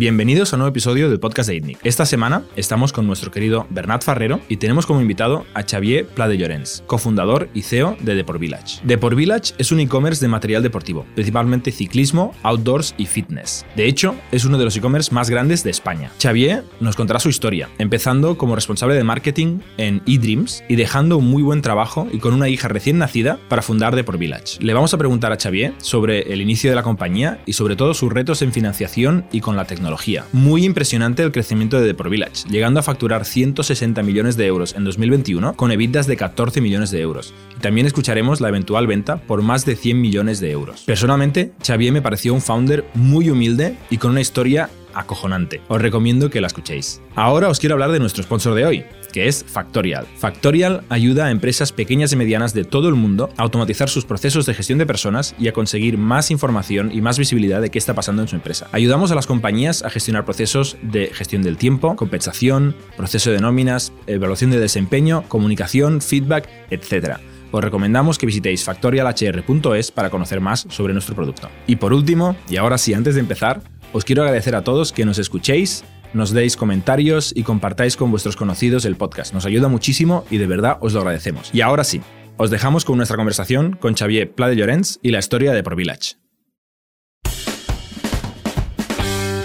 Bienvenidos a un nuevo episodio del podcast de ITNIC. Esta semana estamos con nuestro querido Bernat Farrero y tenemos como invitado a Xavier Pla de Llorens, cofundador y CEO de Deport Village. Deport Village es un e-commerce de material deportivo, principalmente ciclismo, outdoors y fitness. De hecho, es uno de los e-commerce más grandes de España. Xavier nos contará su historia, empezando como responsable de marketing en eDreams y dejando un muy buen trabajo y con una hija recién nacida para fundar Deport Village. Le vamos a preguntar a Xavier sobre el inicio de la compañía y sobre todo sus retos en financiación y con la tecnología muy impresionante el crecimiento de Deport Village, llegando a facturar 160 millones de euros en 2021 con evitas de 14 millones de euros. Y también escucharemos la eventual venta por más de 100 millones de euros. Personalmente, Xavier me pareció un founder muy humilde y con una historia acojonante. Os recomiendo que la escuchéis. Ahora os quiero hablar de nuestro sponsor de hoy, que es Factorial. Factorial ayuda a empresas pequeñas y medianas de todo el mundo a automatizar sus procesos de gestión de personas y a conseguir más información y más visibilidad de qué está pasando en su empresa. Ayudamos a las compañías a gestionar procesos de gestión del tiempo, compensación, proceso de nóminas, evaluación de desempeño, comunicación, feedback, etc os recomendamos que visitéis factorialhr.es para conocer más sobre nuestro producto. Y por último, y ahora sí, antes de empezar, os quiero agradecer a todos que nos escuchéis nos deis comentarios y compartáis con vuestros conocidos el podcast. Nos ayuda muchísimo y de verdad os lo agradecemos. Y ahora sí, os dejamos con nuestra conversación con Xavier Pla de Llorens y la historia de ProVillage.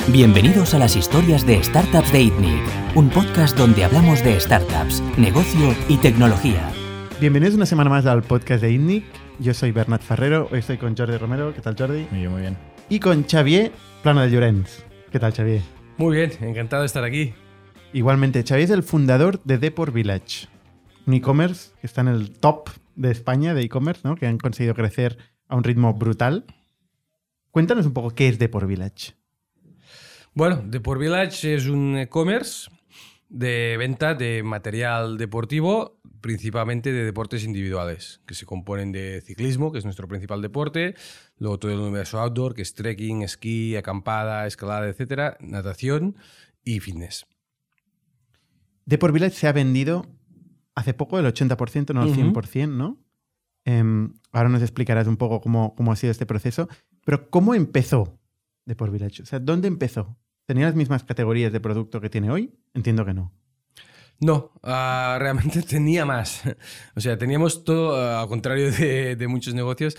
Bienvenidos a las historias de Startups de ITNIC, un podcast donde hablamos de startups, negocio y tecnología. Bienvenidos una semana más al podcast de ITNIC. Yo soy Bernat Ferrero, hoy estoy con Jordi Romero. ¿Qué tal, Jordi? Muy bien, muy bien. Y con Xavier Plano de Llorens. ¿Qué tal, Xavier? Muy bien, encantado de estar aquí. Igualmente, Xavier es el fundador de Deport Village, un e-commerce que está en el top de España de e-commerce, ¿no? que han conseguido crecer a un ritmo brutal. Cuéntanos un poco qué es Deport Village. Bueno, Deport Village es un e-commerce de venta de material deportivo, principalmente de deportes individuales, que se componen de ciclismo, que es nuestro principal deporte, luego todo el universo outdoor, que es trekking, esquí, acampada, escalada, etcétera, natación y fitness. Deport Village se ha vendido hace poco el 80%, no el 100%, ¿no? Em, ahora nos explicarás un poco cómo, cómo ha sido este proceso, pero ¿cómo empezó Deport Village? O sea, ¿dónde empezó? ¿Tenía las mismas categorías de producto que tiene hoy? Entiendo que no. No, uh, realmente tenía más. O sea, teníamos todo, uh, al contrario de, muchos negocios.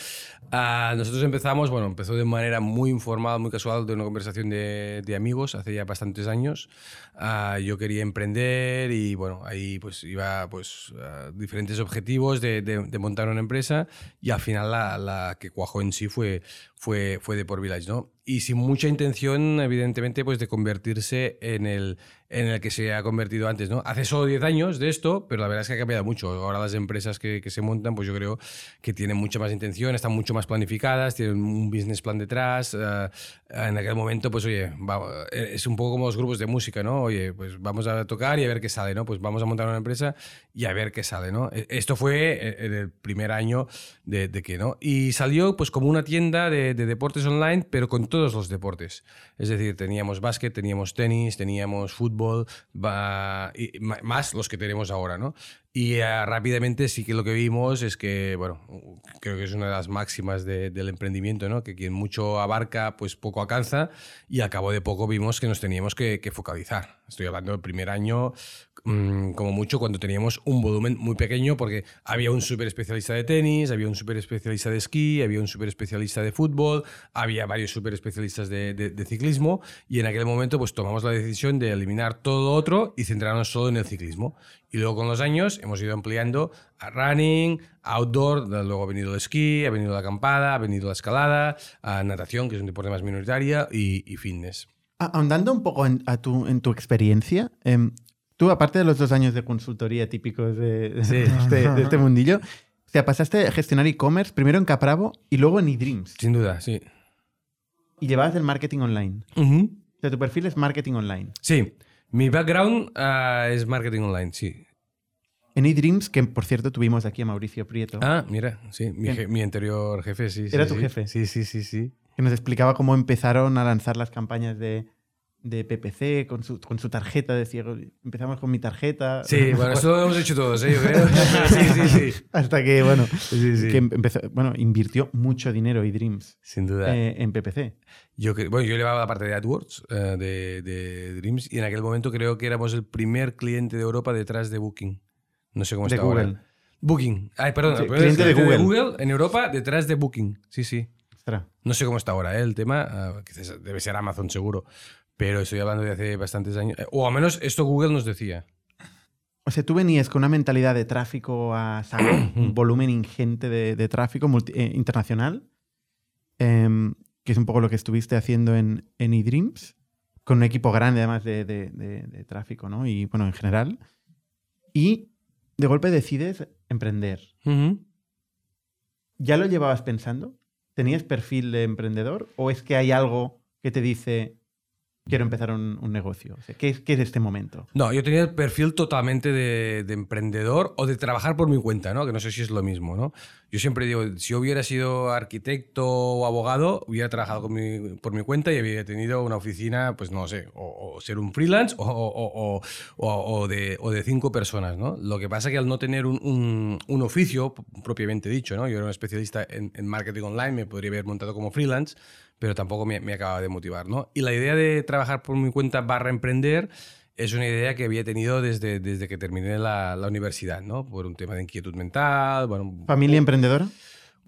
Uh, nosotros empezamos, bueno, empezó de manera muy informal, muy casual, de una conversación de, amigos hace ya bastantes años. yo quería emprender y, bueno, ahí pues iba pues diferentes objetivos de, montar una empresa y al final la que cuajó en sí fue, fue, fue de por Village, ¿no? Y sin mucha intención, evidentemente, pues de convertirse en el, en el que se ha convertido antes, ¿no? Hace solo 10 años de esto, pero la verdad es que ha cambiado mucho. Ahora las empresas que, se montan, pues yo creo que tienen mucha más intención, están mucho más planificadas, tienen un business plan detrás. Uh, en aquel momento, pues oye, va, es un poco como los grupos de música, ¿no? Oye, pues vamos a tocar y a ver qué sale, ¿no? Pues vamos a montar una empresa y a ver qué sale, ¿no? E, esto fue en el primer año de, de que, ¿no? Y salió pues como una tienda de, de deportes online, pero con todos los deportes. Es decir, teníamos básquet, teníamos tenis, teníamos fútbol, más los que tenemos ahora, ¿no? Y uh, rápidamente sí que lo que vimos es que, bueno, creo que es una de las máximas de, del emprendimiento, ¿no? Que quien mucho abarca, pues poco alcanza. Y al cabo de poco vimos que nos teníamos que focalizar. Estoy hablando del primer año, mmm, como mucho, cuando teníamos un volumen muy pequeño, porque había un súper especialista de tenis, había un súper especialista de esquí, había un súper especialista de fútbol, había varios súper especialistas de, ciclismo. Y en aquel momento, pues tomamos la decisión de eliminar todo lo otro y centrarnos solo en el ciclismo. Y luego con los años hemos ido ampliando a running, outdoor, luego ha venido el esquí, ha venido la acampada, ha venido la escalada, a natación, que es un deporte más minoritario, y, fitness. Ahondando un poco en, a tu, en tu experiencia, eh, tú, aparte de los dos años de consultoría típicos de, sí. este, de este, mundillo, o sea, pasaste a gestionar e-commerce primero en Capravo y luego en eDreams. Sin duda, sí. Y llevabas el marketing online. Uh -huh. O sea, tu perfil es marketing online. Sí. Mi background uh, es marketing online, sí. En eDreams, que por cierto tuvimos aquí a Mauricio Prieto. Ah, mira, sí, mi, je, mi anterior jefe, sí. ¿Era sí, tu sí. jefe? Sí, sí, sí, sí. Que nos explicaba cómo empezaron a lanzar las campañas de, de PPC con su, con su tarjeta de ciego. Empezamos con mi tarjeta. Sí, bueno, eso lo hemos hecho todos, ¿eh? yo creo. Sí, sí, sí. Hasta que, bueno, Sí, sí. que empezó, bueno, invirtió mucho dinero y Dreams Sin duda. eh, en PPC. Yo, bueno, yo llevaba la parte de AdWords eh, de, de Dreams y en aquel momento creo que éramos el primer cliente de Europa detrás de Booking. No sé cómo está Google. ahora. Booking. Ay, perdón. Sí, el primer cliente de Google. en Europa detrás de Booking. Sí, sí. No sé cómo está ahora ¿eh? el tema. ah, quizás debe ser Amazon seguro. Pero estoy hablando de hace bastantes años. O al menos esto Google nos decía. O sea, tú venías con una mentalidad de tráfico a saco, un volumen ingente de, de tráfico multi- eh, internacional, em, que es un poco lo que estuviste haciendo en, en eDreams, con un equipo grande además de, de- de- tráfico, ¿no? Y bueno, en general. Y de golpe decides emprender. ¿Ya lo llevabas pensando? ¿Tenías perfil de emprendedor? ¿O es que hay algo que te dice, quiero empezar un, un negocio? O sea, ¿qué, es, ¿Qué es este momento? No, yo tenía el perfil totalmente de, de emprendedor o de trabajar por mi cuenta, ¿no? Que no sé si es lo mismo, ¿no? Yo siempre digo, si yo hubiera sido arquitecto o abogado, hubiera trabajado con mi- por mi cuenta y habría tenido una oficina, pues no sé, o, o ser un freelance o, o- o- de, o de cinco personas, ¿no? Lo que pasa que al no tener un, un- un oficio propiamente dicho, ¿no? Yo era un especialista en, en marketing online, me podría haber montado como freelance, pero tampoco me, me acaba de motivar, ¿no? Y la idea de trabajar por mi cuenta barra emprender es una idea que había tenido desde, desde que terminé la, la universidad, ¿no? Por un tema de inquietud mental, bueno... ¿Familia emprendedora?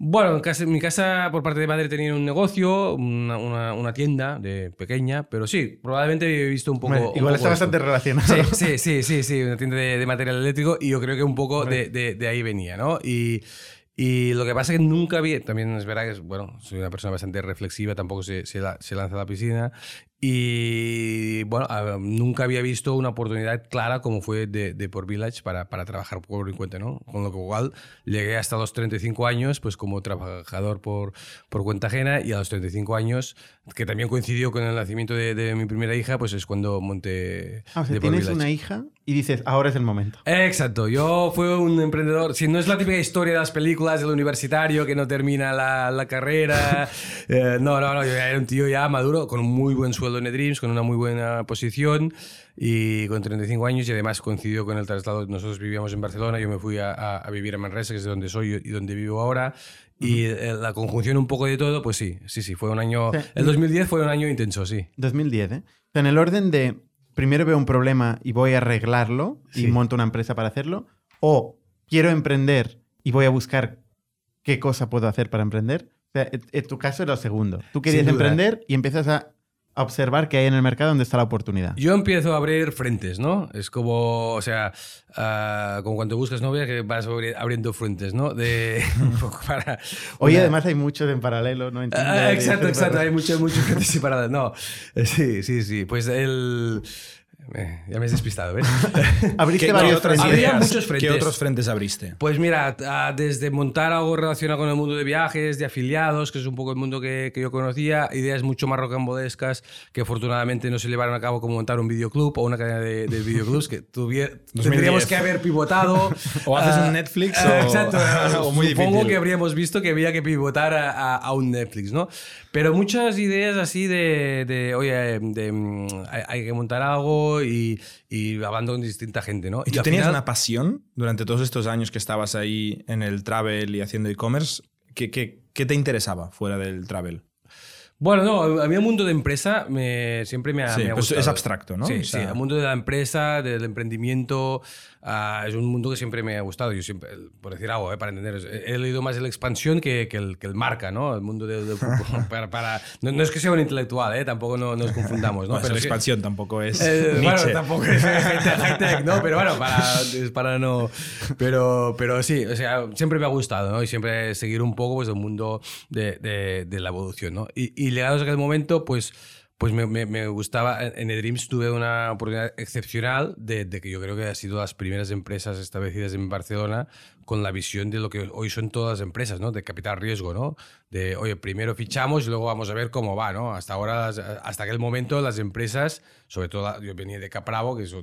Bueno, en, casa, en mi casa, por parte de madre, tenía un negocio, una, una- una tienda de pequeña, pero sí, probablemente he visto un poco... Bueno, un igual poco está esto. bastante relacionado. Sí, sí, sí, sí, sí, una tienda de, de material eléctrico y yo creo que un poco de, de- de ahí venía, ¿no? Y, y lo que pasa es que nunca había, también es verdad que, bueno, soy una persona bastante reflexiva, tampoco se, se, la- se lanza a la piscina y, bueno, a- nunca había visto una oportunidad clara como fue de, de por Village para, para trabajar por mi cuenta, ¿no? Con lo igual llegué hasta los 35 años, pues como trabajador por, por cuenta ajena y a los 35 años, que también coincidió con el nacimiento de, de mi primera hija, pues es cuando monté... Ah, o sea, de tienes Village. una hija y dices, ahora es el momento. Exacto, yo fui un emprendedor. Si no es la típica historia de las películas del universitario que no termina la, la carrera. eh, no, no, no, yo era un tío ya maduro, con un muy buen sueldo en eDreams, con una muy buena posición y con 35 años y además coincidió con el traslado. Nosotros vivíamos en Barcelona, yo me fui a, a- a vivir a Manresa, que es de donde soy y donde vivo ahora. Y eh, la conjunción un poco de todo, pues sí, sí, sí, fue un año... Sí. El 2010 fue un año intenso, sí. 2010, ¿eh? En el orden de primero veo un problema y voy a arreglarlo y Sí. monto una empresa para hacerlo, o quiero emprender y voy a buscar qué cosa puedo hacer para emprender. O sea, en, tu caso era lo segundo. Tú querías emprender y empiezas a, a observar qué hay en el mercado donde está la oportunidad. Yo empiezo a abrir frentes, ¿no? Es como, o sea, ah, como cuando buscas novia que vas abri- abriendo frentes, ¿no? De, para, Hoy una- además hay muchos en paralelo, ¿no? Ah, exacto, exacto. Hay muchos, muchos frentes separados. No, sí, sí, sí. Pues el... eh, ya me has despistado, ¿ves? Abriste ¿Qué, varios qué frentes. Había muchos ¿Qué frentes. otros frentes abriste? Pues mira, desde montar algo relacionado con el mundo de viajes, de afiliados, que es un poco el mundo que, que yo conocía, ideas mucho más rocambolescas que afortunadamente no se llevaron a cabo como montar un videoclub o una cadena de, de videoclubs que tuviera, 2010. tendríamos que haber pivotado. O haces Ah, un Netflix ah, o- Exacto. o muy Supongo difícil. que habríamos visto que había que pivotar a, a- a un Netflix, ¿no? Pero muchas ideas así de, de, oye, de, mm, hay, hay que montar algo y, y hablando con distinta gente, ¿no? ¿Y tú al tenías final- una pasión durante todos estos años que estabas ahí en el travel y haciendo e-commerce? ¿Qué, qué, qué te interesaba fuera del travel? Bueno, no, a mí el mundo de empresa me, siempre me ha, Sí, me ha pues gustado. es abstracto, ¿no? Sí, O sea- sí, el mundo de la empresa, del emprendimiento, ah, es un mundo que siempre me ha gustado. Yo siempre, por decir algo, eh, para entender, he, leído más el expansión que, que, el, que el marca, ¿no? El mundo del, del fútbol. para, para- no, no es que sea un intelectual, ¿eh? Tampoco no, nos confundamos, ¿no? Bueno, la sí- expansión tampoco es eh, bueno, tampoco es high-tech, high-tech, ¿no? Pero bueno, para, para no... Pero, pero sí, o sea, siempre me ha gustado, ¿no? Y siempre seguir un poco pues, el mundo de, de- de la evolución, ¿no? Y, y llegados a aquel momento, pues... Pues me, me- me gustaba, en eDreams tuve una oportunidad excepcional de, de que yo creo que ha sido las primeras empresas establecidas en Barcelona con la visión de lo que hoy son todas las empresas, ¿no? De capital riesgo, ¿no? De, oye, primero fichamos y luego vamos a ver cómo va, ¿no? Hasta ahora, hasta aquel momento, las empresas, sobre todo, yo venía de Capravo, que es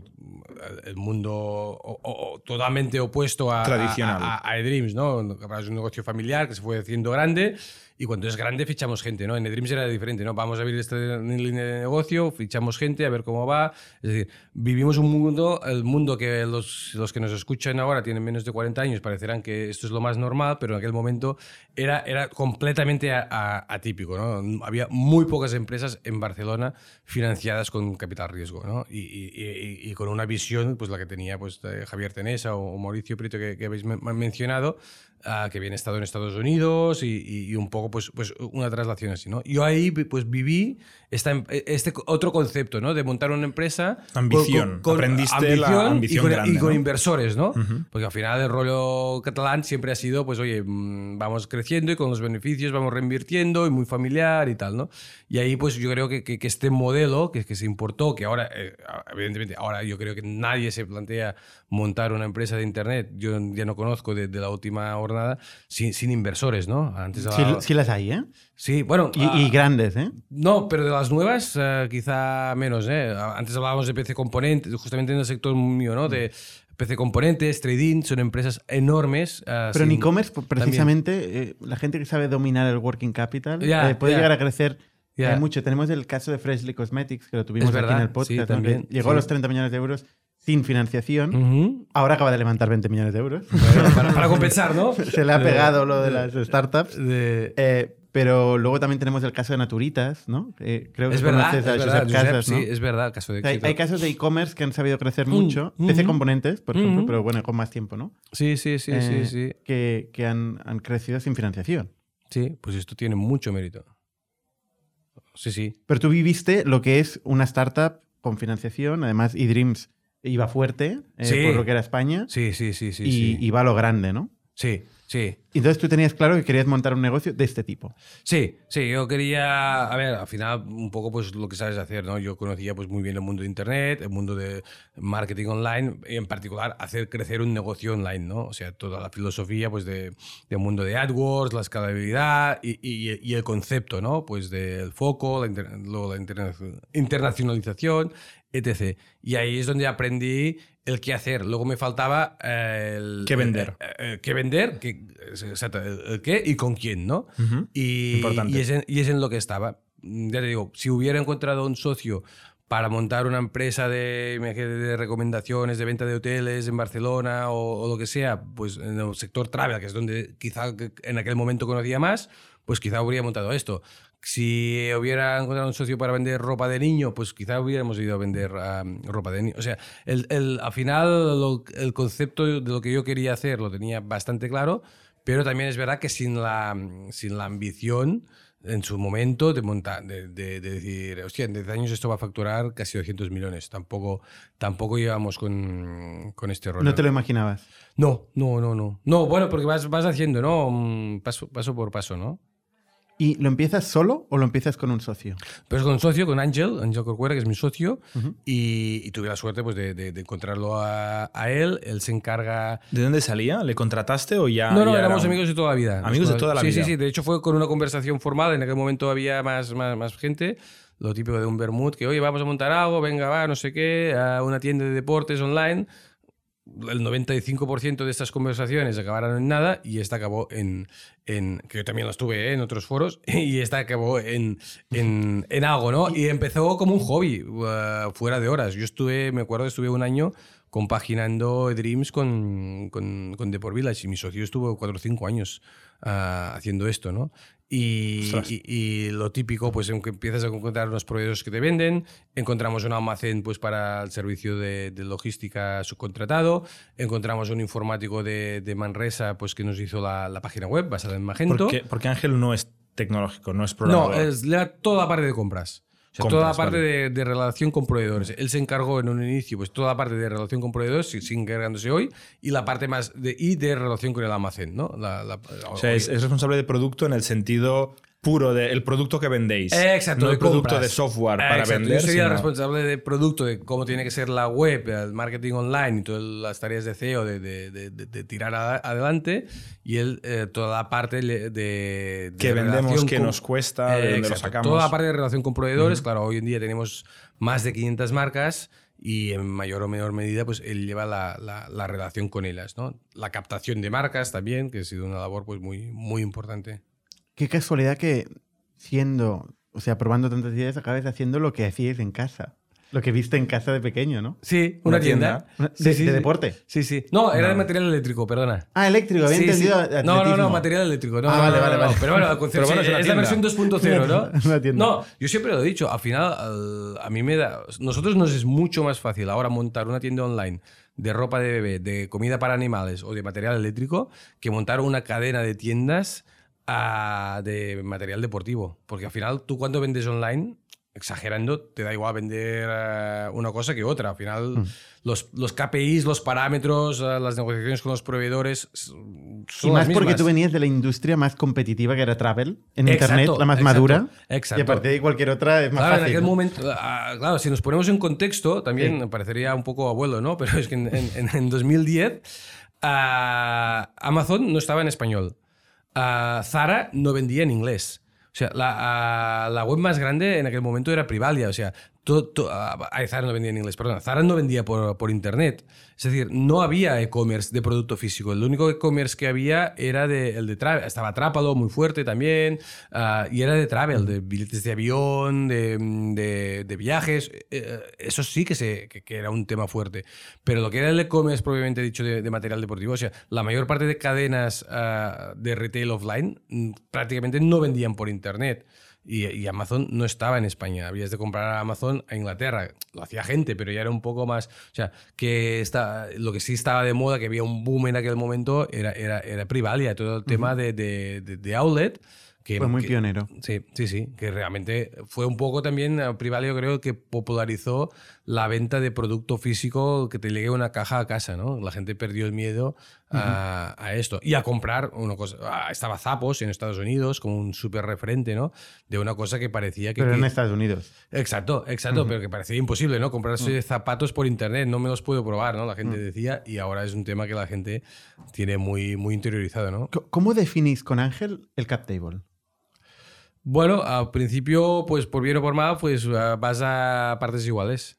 el mundo o- o- totalmente opuesto a, Tradicional. a, a- a eDreams, ¿no? Capravo es un negocio familiar que se fue haciendo grande Y cuando es grande fichamos gente, ¿no? En Dreams era diferente, ¿no? Vamos a abrir esta línea de negocio, fichamos gente, a ver cómo va. Es decir, vivimos un mundo, el mundo que los, los que nos escuchan ahora tienen menos de 40 años, parecerán que esto es lo más normal, pero en aquel momento era, era completamente atípico, ¿no? Había muy pocas empresas en Barcelona financiadas con capital riesgo, ¿no? Y, y, y, con una visión, pues la que tenía pues, Javier Tenesa o, Mauricio Prieto que, que habéis mencionado, que habían estado en Estados Unidos y, un poco pues, pues una traslación así, ¿no? Yo ahí pues viví esta, em, este otro concepto, ¿no? De montar una empresa. Ambición. Con, Aprendiste la ambición y con, y con inversores, ¿no? Porque al final el rollo catalán siempre ha sido, pues oye, mm, vamos creciendo y con los beneficios vamos reinvirtiendo y muy familiar y tal, ¿no? Y ahí pues yo creo que, que, este modelo que, que se importó, que ahora, eh, evidentemente, ahora yo creo que nadie se plantea montar una empresa de Internet, yo ya no conozco de, de la última jornada, sin, sin, inversores, ¿no? Antes sí, las hay, ¿eh? Sí, bueno. Y, y, ah, grandes, ¿eh? No, pero de las nuevas eh, quizá menos, ¿eh? Antes hablábamos de PC Componentes, justamente en el sector mío, ¿no? De PC Componentes, Trading, son empresas enormes. Uh, pero en e-commerce, precisamente, eh, la gente que sabe dominar el working capital puede llegar a crecer hay mucho. Tenemos el caso de Freshly Cosmetics, que lo tuvimos aquí en el podcast, también, llegó a los 30 millones de euros sin financiación. Ahora acaba de levantar 20 millones de euros. para, compensar, ¿no? Se le ha pegado lo de las startups. Eh, pero luego también tenemos el caso de Naturitas, ¿no? Eh, creo que es verdad, es verdad Casas, ¿no? Sí, es verdad. Caso de hay, hay, casos de e-commerce que han sabido crecer mm, mucho. Mm PC Componentes, por ejemplo, pero bueno, con más tiempo, ¿no? Sí, sí, sí, sí, eh, sí. Que, que han, han crecido sin financiación. Sí, pues esto tiene mucho mérito. Sí, sí. Pero tú viviste lo que es una startup con financiación, además eDreams iba fuerte eh, por lo que era España. Sí, sí, sí, sí. Y, y va a lo grande, ¿no? Sí, sí. Entonces tú tenías claro que querías montar un negocio de este tipo. Sí, sí, yo quería, a ver, al final un poco pues lo que sabes hacer, ¿no? Yo conocía pues muy bien el mundo de internet, el mundo de marketing online y en particular hacer crecer un negocio online, ¿no? O sea, toda la filosofía pues de, del mundo de AdWords, la escalabilidad y, y, el concepto, ¿no? Pues del foco, la, la internacionalización, etc. Y ahí es donde aprendí el qué hacer. Luego me faltaba eh, el... ¿Qué vender? Eh, eh, ¿Qué vender? ¿Qué, exacto, el qué y con quién, ¿no? y, y, es en, y, es en, lo que estaba. Ya te digo, si hubiera encontrado un socio para montar una empresa de, de recomendaciones, de venta de hoteles en Barcelona o, lo que sea, pues en el sector travel, que es donde quizá en aquel momento conocía más, pues quizá habría montado esto. Si hubiera encontrado un socio para vender ropa de niño, pues quizá hubiéramos ido a vender ropa de niño. O sea, el, el, al final el concepto de lo que yo quería hacer lo tenía bastante claro, pero también es verdad que sin la, sin la ambición en su momento de montar, de, de, decir, hostia, en 10 años esto va a facturar casi 200 millones. Tampoco, tampoco llevamos con, con este rol. ¿No te lo imaginabas? No, no, no, no. No, bueno, porque vas, vas haciendo, ¿no? Mm, paso, paso por paso, ¿no? ¿Y lo empiezas solo o lo empiezas con un socio? Pues con un socio, con Ángel, Ángel Corcuera, que es mi socio, y, tuve la suerte pues, de, encontrarlo a, él. Él se encarga... ¿De dónde salía? ¿Le contrataste o ya...? No, no, éramos amigos de toda la vida. Amigos de toda la vida. Sí, sí, sí. De hecho fue con una conversación formal. En aquel momento había más, más, más gente. Lo típico de un Bermud, que oye, vamos a montar algo, venga, va, no sé qué, a una tienda de deportes online el 95% de estas conversaciones acabaron en nada y esta acabó en, en que yo también las tuve ¿eh? en otros foros, y esta acabó en, en, en, algo, ¿no? Y empezó como un hobby, uh, fuera de horas. Yo estuve, me acuerdo, estuve un año compaginando Dreams con, con, con The Village y mi socio estuvo cuatro o cinco años uh, haciendo esto, ¿no? Y, y, lo típico, pues empiezas a encontrar unos proveedores que te venden, encontramos un almacén pues, para el servicio de, logística subcontratado, encontramos un informático de, de, Manresa pues, que nos hizo la, la, página web basada en Magento. Porque Ángel no es tecnológico, no es programador. No, es toda la parte de compras toda la parte de, relación con proveedores. Él se encargó en un inicio, pues toda la parte de relación con proveedores, sigue encargándose hoy, y la parte más de, y de relación con el almacén, ¿no? o sea, es, responsable de producto en el sentido puro del producto que vendéis. Exacto. No el producto de software para vender. Yo sería responsable de producto, de cómo tiene que ser la web, el marketing online y todas las tareas de CEO de, de, de, tirar adelante. Y él, eh, toda la parte de. que vendemos, que nos cuesta, de dónde lo sacamos. Toda la parte de relación con proveedores. Claro, hoy en día tenemos más de 500 marcas y en mayor o menor medida pues él lleva la, la, la, relación con ellas, ¿no? La captación de marcas también, que ha sido una labor pues muy, muy importante. Qué casualidad que siendo, o sea, probando tantas ideas, acabes haciendo lo que hacías en casa. Lo que viste en casa de pequeño, ¿no? Sí, una, Una tienda. tienda. Una- Sí, de, sí, de sí. deporte. Sí, sí. No, era de material eléctrico, perdona. Ah, eléctrico, había Sí, entendido. sí. No, no, no, material eléctrico. No, Ah, no, vale, no, vale, no, vale. Pero bueno, Pero bueno, es es la versión 2.0, ¿no? Una tienda. No, yo siempre lo he dicho. Al final, al- a mí me da. Nosotros nos es mucho más fácil ahora montar una tienda online de ropa de bebé, de comida para animales o de material eléctrico que montar una cadena de tiendas de material deportivo. Porque al final, tú cuando vendes online. Exagerando, te da igual vender eh, una cosa que otra. Al final, Mm. los, los KPIs, los parámetros, eh, las negociaciones con los proveedores son Y más las porque tú venías de la industria más competitiva que era travel, en Exacto, internet, la más exacto, madura. exacto. Y a partir de cualquier otra es más Claro, en fácil. aquel ¿no? momento, ah, claro, si nos ponemos en contexto, también Sí. parecería un poco abuelo, ¿no? Pero es que en, en- en 2010 ah, Amazon no estaba en español. Ah, Zara no vendía en inglés. O sea, la, ah, la web más grande en aquel momento era Privalia. O sea, ah, ay, Zara no vendía en inglés, perdón. Zara no vendía por, por internet. Es decir, no había e-commerce de producto físico. El único e-commerce que había era de, el de travel. Estaba Trápalo muy fuerte también. ah, y era de travel, de billetes de avión, de, de- de viajes. Eh, eso sí que, se, que, que era un tema fuerte. Pero lo que era el e-commerce propiamente dicho de, de material deportivo, o sea, la mayor parte de cadenas ah, de retail offline mm, prácticamente no vendían por internet. Y, y Amazon no estaba en España. Habías de comprar a Amazon a Inglaterra. Lo hacía gente, pero ya era un poco más. O sea, que está, lo que sí estaba de moda, que había un boom en aquel momento, era, era, era Privalia, todo el tema de, de, de- de outlet. Que, Fue muy que- pionero. Sí, sí, sí, que realmente fue un poco también, eh, Privalio creo que popularizó la venta de producto físico que te llegue una caja a casa, ¿no? La gente perdió el miedo a, a esto y a comprar una cosa. estaba Zappos en Estados Unidos como un súper referente, ¿no? De una cosa que parecía que... Pero que- en Estados Unidos. Exacto, exacto, pero que parecía imposible, ¿no? Comprarse zapatos por internet, no me los puedo probar, ¿no? La gente decía, y ahora es un tema que la gente tiene muy, muy interiorizado, ¿no? ¿Cómo definís con Ángel el cap table? Bueno, al principio, pues por bien o por mal, pues ah, vas a partes iguales.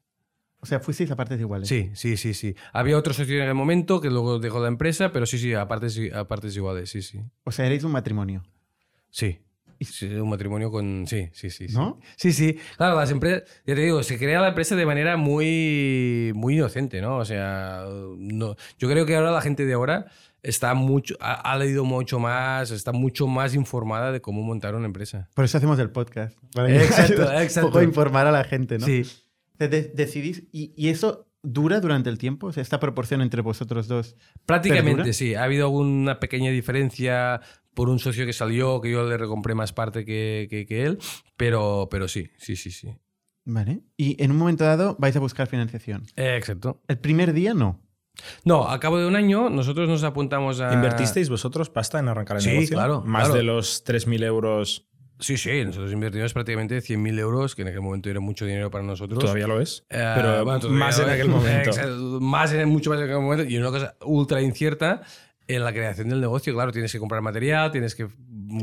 O sea, fuisteis a partes iguales. Sí, sí, sí, sí. Había otro socio en aquel momento que luego dejó la empresa, pero sí, sí, a partes, a partes iguales, sí, sí. O sea, erais un matrimonio. Sí. Sí, un matrimonio con... Sí, sí, sí. ¿No? Sí, sí. Claro, las empresas... Ya te digo, se crea la empresa de manera muy, muy inocente, ¿no? O sea, no, yo creo que ahora la gente de ahora está mucho... Ha, ha leído mucho más, está mucho más informada de cómo montar una empresa. Por eso hacemos el podcast. para Exacto, exacto. Un poco informar a la gente, ¿no? Sí. De- de- decidís, y, y eso dura durante el tiempo? O sea, esta proporción entre vosotros dos. Prácticamente ¿Perdura? sí. Ha habido alguna pequeña diferencia por un socio que salió, que yo le recompré más parte que, que- que él, pero, pero sí, sí, sí, sí. Vale. Y en un momento dado vais a buscar financiación. Eh, exacto. El primer día no. No, a cabo de un año nosotros nos apuntamos a... ¿Invertisteis vosotros pasta en arrancar el Sí, negocio? claro, Más claro. de los 3.000 euros. Sí, sí, nosotros invertimos prácticamente 100.000 euros, que en aquel momento era mucho dinero para nosotros. Todavía lo es. Eh, pero bueno, más en aquel momento. Más en, mucho más en aquel momento. Y una cosa ultra incierta en la creación del negocio. Claro, tienes que comprar material, tienes que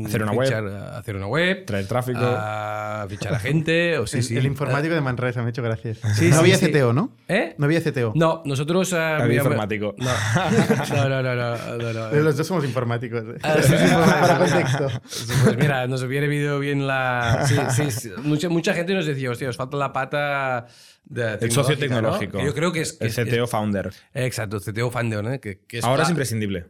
Hacer una fichar- web. hacer una web, Traer tráfico. a fichar a gente. O sí, el, sí. el informático de Manresa me ha hecho gracias. Sí, no sí, había sí. CTO, ¿no? ¿Eh? No había CTO. No, nosotros... ah, Había informático. No, no, no, no, no, no, no. Pero Los dos somos informáticos. ¿eh? Sí, sí, Para contexto. Pues mira, nos hubiera venido bien la. Sí, sí, sí. Mucha, mucha gente nos decía, hostia, os falta la pata de el socio tecnológico. Yo creo que es. que El es- CTO founder. exacto, CTO founder, ¿no? Que, que es Ahora es imprescindible.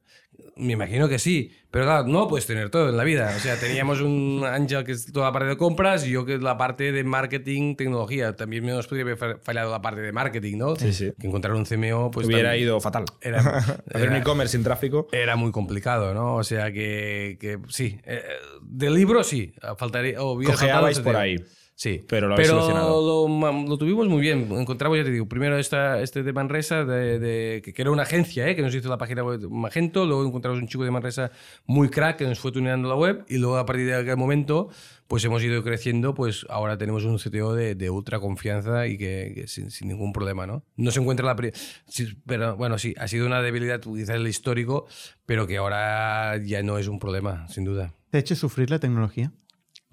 Me imagino que sí. Pero claro, no puedes tener todo en la vida. O sea, teníamos un Ángel que es toda la parte de compras y yo que es la parte de marketing, tecnología. También nos podría haber fa- fallado la parte de marketing, ¿no? Sí, sí. Que encontrar un CMO, pues. Hubiera también ido fatal. Era, Hacer un e-commerce sin tráfico. era muy complicado, ¿no? O sea que, que sí. Eh, del libro sí. Faltaría, o hubiera faltado Cojeabais ese por ahí. Sí. Pero lo solucionado. lo, lo tuvimos muy bien. Encontramos, ya te digo, primero esta, este de Manresa, de, de- que, era una agencia ¿eh? que nos hizo la página web Magento. Luego encontramos un chico de Manresa muy crack que nos fue tuneando la web. Y luego a partir de aquel momento, pues hemos ido creciendo. Pues ahora tenemos un CTO de, de ultra confianza y que, que sin, sin ningún problema, ¿no? No se encuentra la. sí, pero bueno, sí, ha sido una debilidad quizás el histórico, pero que ahora ya no es un problema, sin duda. ¿Te ha hecho sufrir la tecnología?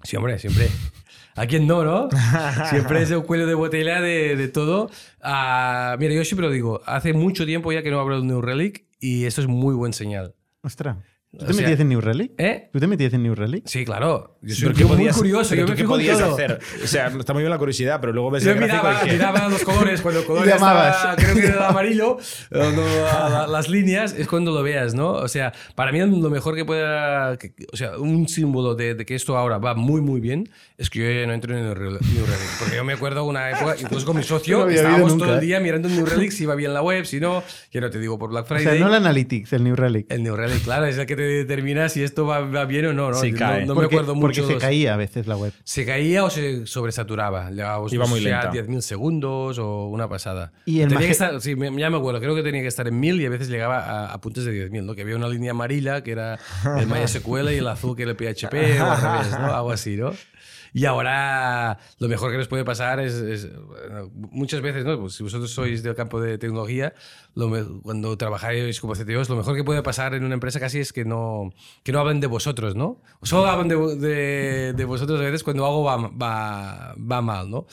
Sí, hombre, siempre. ¿A quién no, no? Siempre es el cuello de botella de, de todo. Ah, mira, yo siempre lo digo, hace mucho tiempo ya que no hablo de New Relic y esto es muy buen señal. Ostras. ¿Tú O te sea, metías en New Relic? ¿Eh? ¿Tú te metías en New Relic? Sí, claro. Yo soy pero un ¿qué tío muy curioso. Yo me qué podías todo. hacer? O sea, está muy bien la curiosidad, pero luego ves Yo el miraba, y miraba los colores, cuando el color estaba, creo que era amarillo, cuando las líneas, es cuando lo veas, ¿no? O sea, para mí lo mejor que pueda, que- o sea, un símbolo de, de que esto ahora va muy, muy bien, es que yo ya no entro en New Relic. New Relic. Porque yo me acuerdo una época, incluso con mi No socio, había estábamos oído todo nunca, el ¿eh? día mirando en New Relic si iba bien la web, si no, ya no te digo por Black O Friday. sea, no el Analytics, el New Relic. El New Relic, claro, es el que te determina si esto va, va bien o no. ¿no? Sí, No- cae. no, me porque, acuerdo porque se caía a veces la web. se caía o se sobresaturaba. Llegábamos Iba muy lenta. 10.000 segundos o una pasada. Y el tenía que estar, sí, me- ya me acuerdo, creo que tenía que estar en 1000 y a veces llegaba a, a puntos de 10.000, ¿no? Que había una línea amarilla que era el MySQL y el azul que era el PHP o al revés, ¿no? Algo así, ¿no? Y ahora lo mejor que les puede pasar es, es, muchas veces, ¿no? Pues si vosotros sois del campo de tecnología, lo cuando trabajáis como CTOs, lo mejor que puede pasar en una empresa casi es que no, que no hablen de vosotros, ¿no? Solo hablan de, de- de vosotros a veces cuando algo va, va, va mal, ¿no?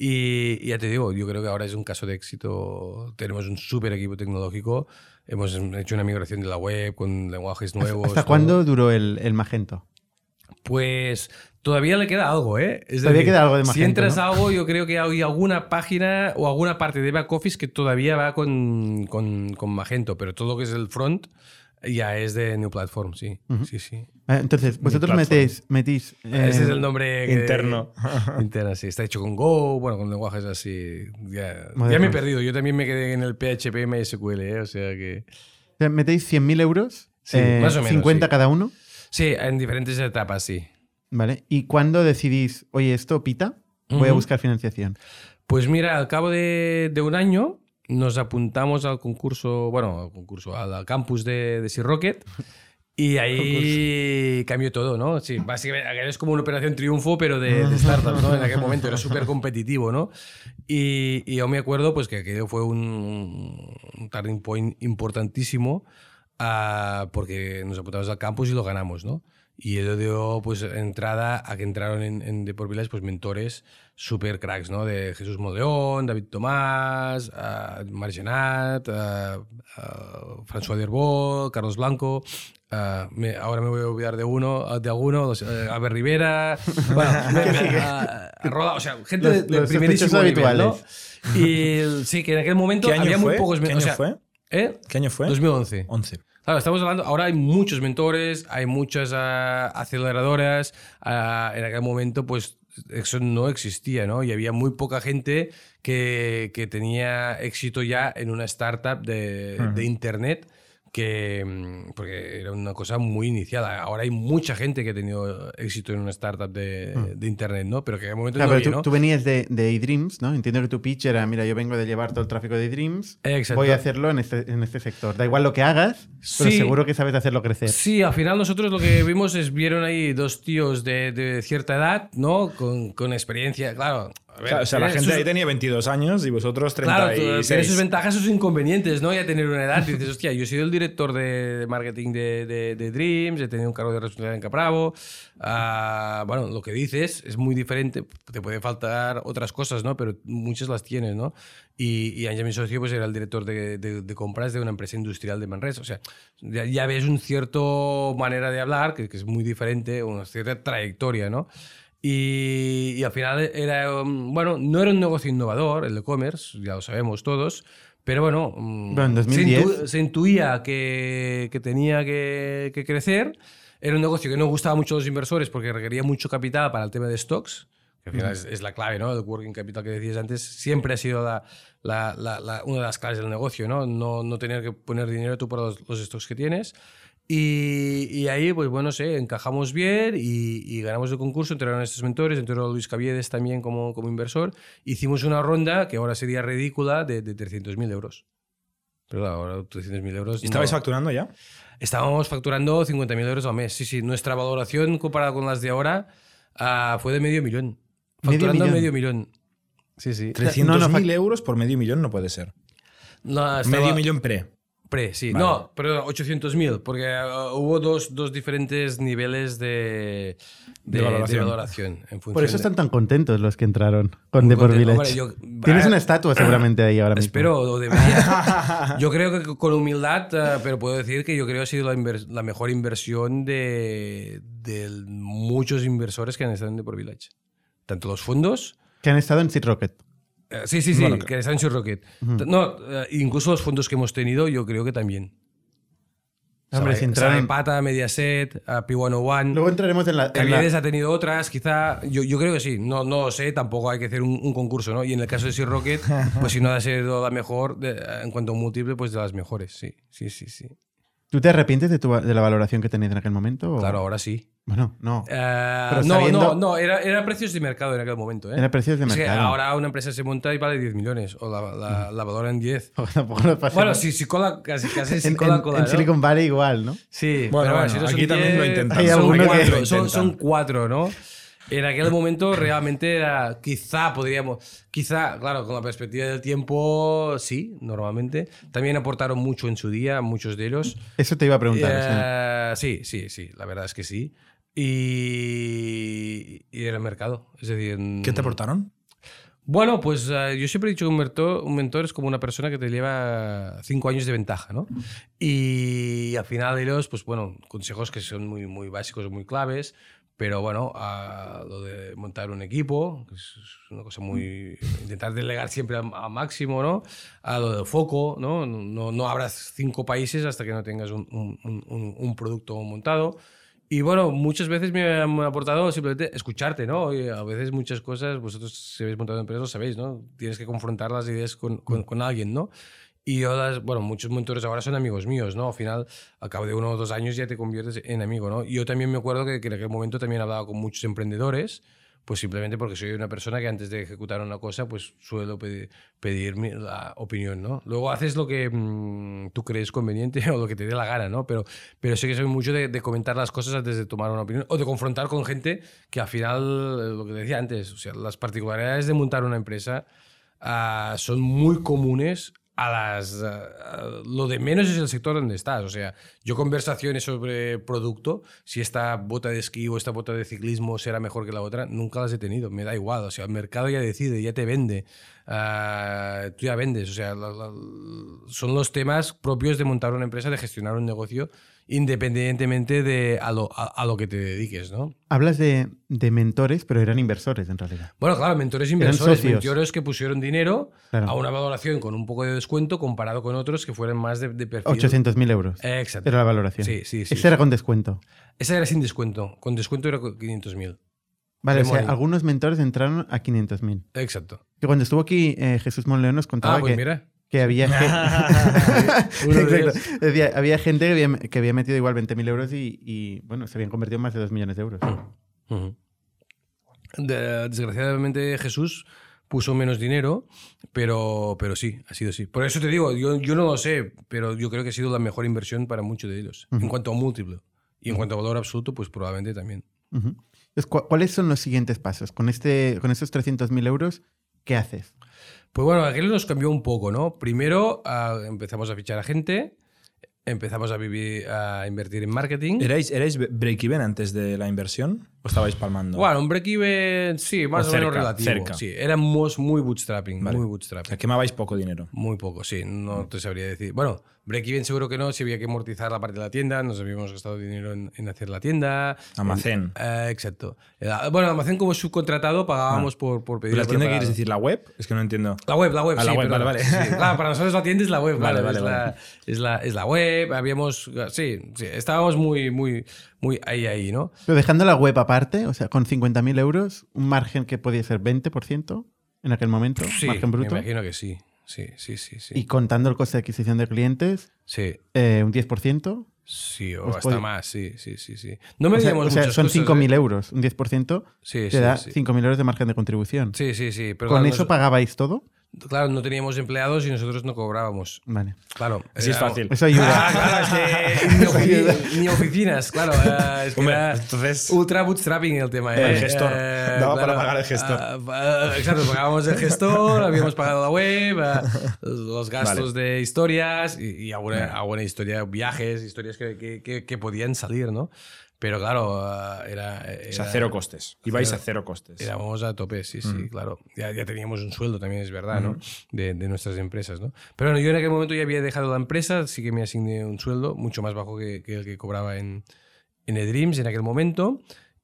Y, y ya te digo, yo creo que ahora es un caso de éxito. Tenemos un súper equipo tecnológico. Hemos hecho una migración de la web con lenguajes nuevos. ¿Hasta todo. cuándo duró el, el Magento? Pues todavía le queda algo, ¿eh? Es Todavía queda algo de Si Magento, entras ¿no? a algo, yo creo que hay alguna página o alguna parte de back office que todavía va con, con, con Magento, pero todo lo que es el front ya es de New Platform, sí. Sí, sí. Eh, Entonces, vosotros metéis, metís... eh, Ese es el nombre que- interno. interno, sí. Está hecho con Go, bueno, con lenguajes así. Ya, me he perdido. Yo también me quedé en el PHP MySQL, ¿eh? O sea que. o sea, metéis 100.000 euros, Sí, eh, más o menos, 50 sí. cada uno, Sí, en diferentes etapas, sí. ¿Vale? ¿Y cuándo decidís, oye, esto pita? Voy a Ujú. buscar financiación. Pues mira, al cabo de, de un año nos apuntamos al concurso, bueno, al concurso, al campus de, de Sea Rocket. Y ahí cambió todo, ¿no? Sí, básicamente es como una operación triunfo, pero de, de startups, ¿no? En aquel momento era súper competitivo, ¿no? Y, y yo me acuerdo pues que aquello fue un, un turning point importantísimo ah, porque nos apuntamos al campus y lo ganamos, ¿no? Y ello dio pues entrada a que entraron en, en The Port Village pues mentores super cracks, ¿no? De Jesús Modeón, David Tomás, uh, Margenat, uh, uh, François Derbo, Carlos Blanco. uh, me- ahora me voy a olvidar de uno, de alguno, eh, Albert Rivera, bueno, Roda- o sea, gente Los- de, de los primerísimo nivel. Y sí, que en aquel momento ¿Qué año había fue? muy pocos ¿Qué año o sea, fue? ¿eh? ¿Qué año fue? 2011. 11. Claro, estamos hablando, ahora hay muchos mentores, hay muchas ah, aceleradoras. ah, en aquel momento, pues eso no existía, ¿no? Y había muy poca gente que, que tenía éxito ya en una startup de, de Internet. Que, mm, porque era una cosa muy inicial. Ahora hay mucha gente que ha tenido éxito en una startup de, de Internet, ¿no? Pero que en aquel momento Claro, no pero tú, ¿no? tú venías de, de eDreams, ¿no? Entiendo que tu pitch era, mira, yo vengo de llevar todo el tráfico de eDreams, Exacto. voy a hacerlo en este, en este sector. Da igual lo que hagas, pero Sí. seguro que sabes hacerlo crecer. Sí, al final nosotros lo que vimos es, vieron ahí dos tíos de, de cierta edad, ¿no? Con, con experiencia, claro. A ver, Claro, o sea, la tiene gente sus- ahí tenía 22 años y vosotros Claro, 36. tú- tiene sus ventajas y sus inconvenientes, ¿no? Ya tener una edad. Y dices, hostia, yo he sido el director de marketing de, de- de Dreams, he tenido un cargo de responsabilidad en Capravo. Ah, bueno, lo que dices es muy diferente. Te puede faltar otras cosas, ¿no? Pero muchas las tienes, ¿no? Y, y Ángel, mi socio, pues era el director de, de- de compras de una empresa industrial de Manresa. O sea, ya, ya ves un cierto manera de hablar, que, que es muy diferente, una cierta trayectoria, ¿no? Y, y al final era, um, bueno, no era un negocio innovador, el e-commerce, ya lo sabemos todos, pero bueno, um, Bueno, en se, 2010. intu- se intuía que, que tenía que, que crecer. Era un negocio que no gustaba mucho a los inversores porque requería mucho capital para el tema de stocks, que al final es, es la clave, ¿no? El working capital que decías antes siempre ha sido la, la- la- la- una de las claves del negocio, ¿no? No, no tener que poner dinero tú por los, los stocks que tienes. Y, y ahí, pues bueno, sé, encajamos bien y, y ganamos el concurso, entraron estos mentores, entró Luis Caviedes también como, como inversor. Hicimos una ronda que ahora sería ridícula de, de 300.000 euros. Pero claro, ahora 300.000 euros... ¿Y estabais no. facturando ya? Estábamos facturando 50.000 euros al mes. Sí, sí, nuestra valoración comparada con las de ahora ah, fue de medio millón. ¿Medio Facturando millón? medio millón. Sí, sí. 300.000 no, euros por medio millón no puede ser. No, estaba- Medio millón pre. Pre, sí. Vale. No, perdón, 800.000, porque uh, hubo dos, dos diferentes niveles de, de, De valoración. de valoración en función Por eso de- están tan contentos los que entraron con Muy The Por. Village. Hombre, yo- Tienes una estatua seguramente ahí ahora mismo. Espero, o debería. yo creo que con humildad, eh, pero puedo decir que yo creo que ha sido la, inver- la mejor inversión de, de muchos inversores que han estado en The Por Village. Tanto los fondos. Que han estado en Seed Rocket. Eh, sí, sí, sí, Bueno, que están en Sur Rocket. No, eh, incluso los fondos que hemos tenido, yo creo que también. Hombre, si entraron- Pata, Mediaset, a P101. Luego entraremos en la. en la- Caviedes ha tenido otras, quizá. Yo, yo creo que sí. No, no lo sé, tampoco hay que hacer un, un concurso, ¿no? Y en el caso de Sea Rocket, pues si no ha sido la mejor, de- en cuanto a múltiple, pues de las mejores, sí. Sí, sí, sí. ¿Tú te arrepientes de, tu- de la valoración que tenías en aquel momento? o- Claro, ahora sí. Bueno, no. Pero no, sabiendo- no, no, era, era precios de mercado en aquel momento, ¿eh? Era precios de Es que mercado. ahora una empresa se monta y vale 10 millones, o la, la, la valora en 10. Tampoco nos pasa Bueno, si, si cola, casi, casi si en, cola, en- cola, en ¿no? Silicon Valley igual, ¿no? Sí, Bueno, pero bueno, si no son aquí también lo 10, intentan. Hay son, que- cuatro, lo son, intentan. son cuatro, ¿no? En aquel momento realmente era, quizá podríamos, quizá, claro, con la perspectiva del tiempo, sí, normalmente. También aportaron mucho en su día, muchos de ellos. Eso te iba a preguntar. o sea, Eh, sí, sí, sí, la verdad es que sí. Y, y era el mercado. Es decir, ¿Qué te aportaron? bueno, pues eh, yo siempre he dicho que un mentor, un mentor es como una persona que te lleva cinco años de ventaja, ¿no? Y al final ellos, pues bueno, consejos que son muy, muy básicos, muy claves, pero bueno, a lo de montar un equipo, que es una cosa muy... intentar delegar siempre al, al máximo, ¿no? A lo del foco, ¿no? No, no abras cinco países hasta que no tengas un- un- un- un producto montado. Y bueno, muchas veces me han aportado simplemente escucharte, ¿no? Oye, a veces muchas cosas, vosotros si habéis montado empresas lo sabéis, ¿no? Tienes que confrontar las ideas con, con, alguien, ¿no? Y yo, las- bueno, muchos mentores ahora son amigos míos, ¿no? Al final, al cabo de uno o dos años ya te conviertes en amigo, ¿no? Y yo también me acuerdo que, que en aquel momento también hablaba con muchos emprendedores, pues simplemente porque soy una persona que antes de ejecutar una cosa, pues suelo pedir, pedir la opinión, ¿no? Luego haces lo que mm, tú crees conveniente o lo que te dé la gana, ¿no? Pero, pero sí que soy mucho de, de comentar las cosas antes de tomar una opinión o de confrontar con gente que al final, eh, lo que decía antes, o sea, las particularidades de montar una empresa ah, son muy comunes a las lo de menos es el sector donde estás. O sea yo conversaciones sobre producto si esta bota de esquí o esta bota de ciclismo será mejor que la otra nunca las he tenido. Me da igual. O sea el mercado ya decide ya te vende. Ah, tú ya vendes. O sea son los temas propios de montar una empresa de gestionar un negocio independientemente de a lo, a, a lo que te dediques no Hablas de, de mentores, pero eran inversores en realidad. bueno, claro, mentores inversores, mentores que pusieron dinero Claro. a una valoración con un poco de descuento comparado con otros que fueran más de, de perfil. 800.000 euros. Eh, Exacto. Era la valoración. Sí, sí, sí. Ese era con descuento. Esa era sin descuento. Con descuento era 500.000. Vale, o sea, algunos mentores entraron a 500.000. Exacto. Que cuando estuvo aquí eh, Jesús Monleón nos contaba Ah, pues que, mira. Que había. Decía, había gente que había, que había metido igual 20.000 euros y, y, bueno, se habían convertido en más de 2 millones de euros. De- desgraciadamente Jesús puso menos dinero, pero, pero sí, ha sido así. Por eso te digo, yo, yo no lo sé, pero yo creo que ha sido la mejor inversión para muchos de ellos. En cuanto a múltiplo. Y en cuanto a valor absoluto, pues probablemente también. Ujú. Entonces, ¿cu- ¿cuáles son los siguientes pasos? Con, este, con estos 300.000 euros, ¿qué haces? Pues bueno, aquello nos cambió un poco, ¿no? Primero empezamos a fichar a gente, empezamos a, vivir, a invertir en marketing. ¿Erais, erais break-even antes de la inversión o estabais palmando? Bueno, un break-even, sí, más O o, menos relativo. cerca. Sí, éramos muy bootstrapping, Vale. muy O bootstrapping. sea, quemabais poco dinero. Muy poco, sí, no te sabría decir. Bueno, break-even seguro que no, si había que amortizar la parte de la tienda, nos habíamos gastado dinero en, en hacer la tienda. Almacén. En- eh, exacto. Era- Bueno, almacén como subcontratado pagábamos por, por pedir. ¿Pero la tienda quieres decir la web? Es que no entiendo. La web, la web, Ah, sí. la web, perdón. vale, vale. Sí, claro, para nosotros la tienda es la web, Vale, vale, es, vale. La, es, la, es la web. Habíamos, sí, sí, estábamos muy, muy, muy ahí, ahí, ¿no? Pero dejando la web aparte, o sea, con 50.000 euros, un margen que podía ser 20% en aquel momento, Sí, margen me bruto. imagino que sí. Sí, sí, sí, sí. Y contando el coste de adquisición de clientes, Sí, eh, un 10%. sí, o hasta puede- más, sí, sí, sí, sí. No me O sea, o sea, son cosas, 5.000 ¿eh? euros. Un 10% Sí, te sí, da sí. 5.000 euros de margen de contribución. Sí, sí, sí. Pero ¿Con eso nos- pagabais todo? Claro, no teníamos empleados y nosotros no cobrábamos. Vale. Claro. Así es fácil. Eso ayuda. Ah, claro, es que ni, ofi- ni oficinas, claro. es que Hombre, era entonces- ultra bootstrapping el tema. ¿eh? El gestor. Eh, Daba para pagar el gestor. ah, exacto, pagábamos el gestor, habíamos pagado la web, ah, los gastos de historias y, y alguna, alguna historia, viajes, historias que, que- que- que podían salir, ¿no? Pero claro, ah, era, O sea, era- cero costes. Ibais a cero costes. Éramos a tope, sí, sí, claro. Ya, ya teníamos un sueldo también, es verdad, ¿no? De, de nuestras empresas, ¿no? Pero bueno, yo en aquel momento ya había dejado la empresa, sí que me asigné un sueldo mucho más bajo que, que el que cobraba en, en eDreams en aquel momento.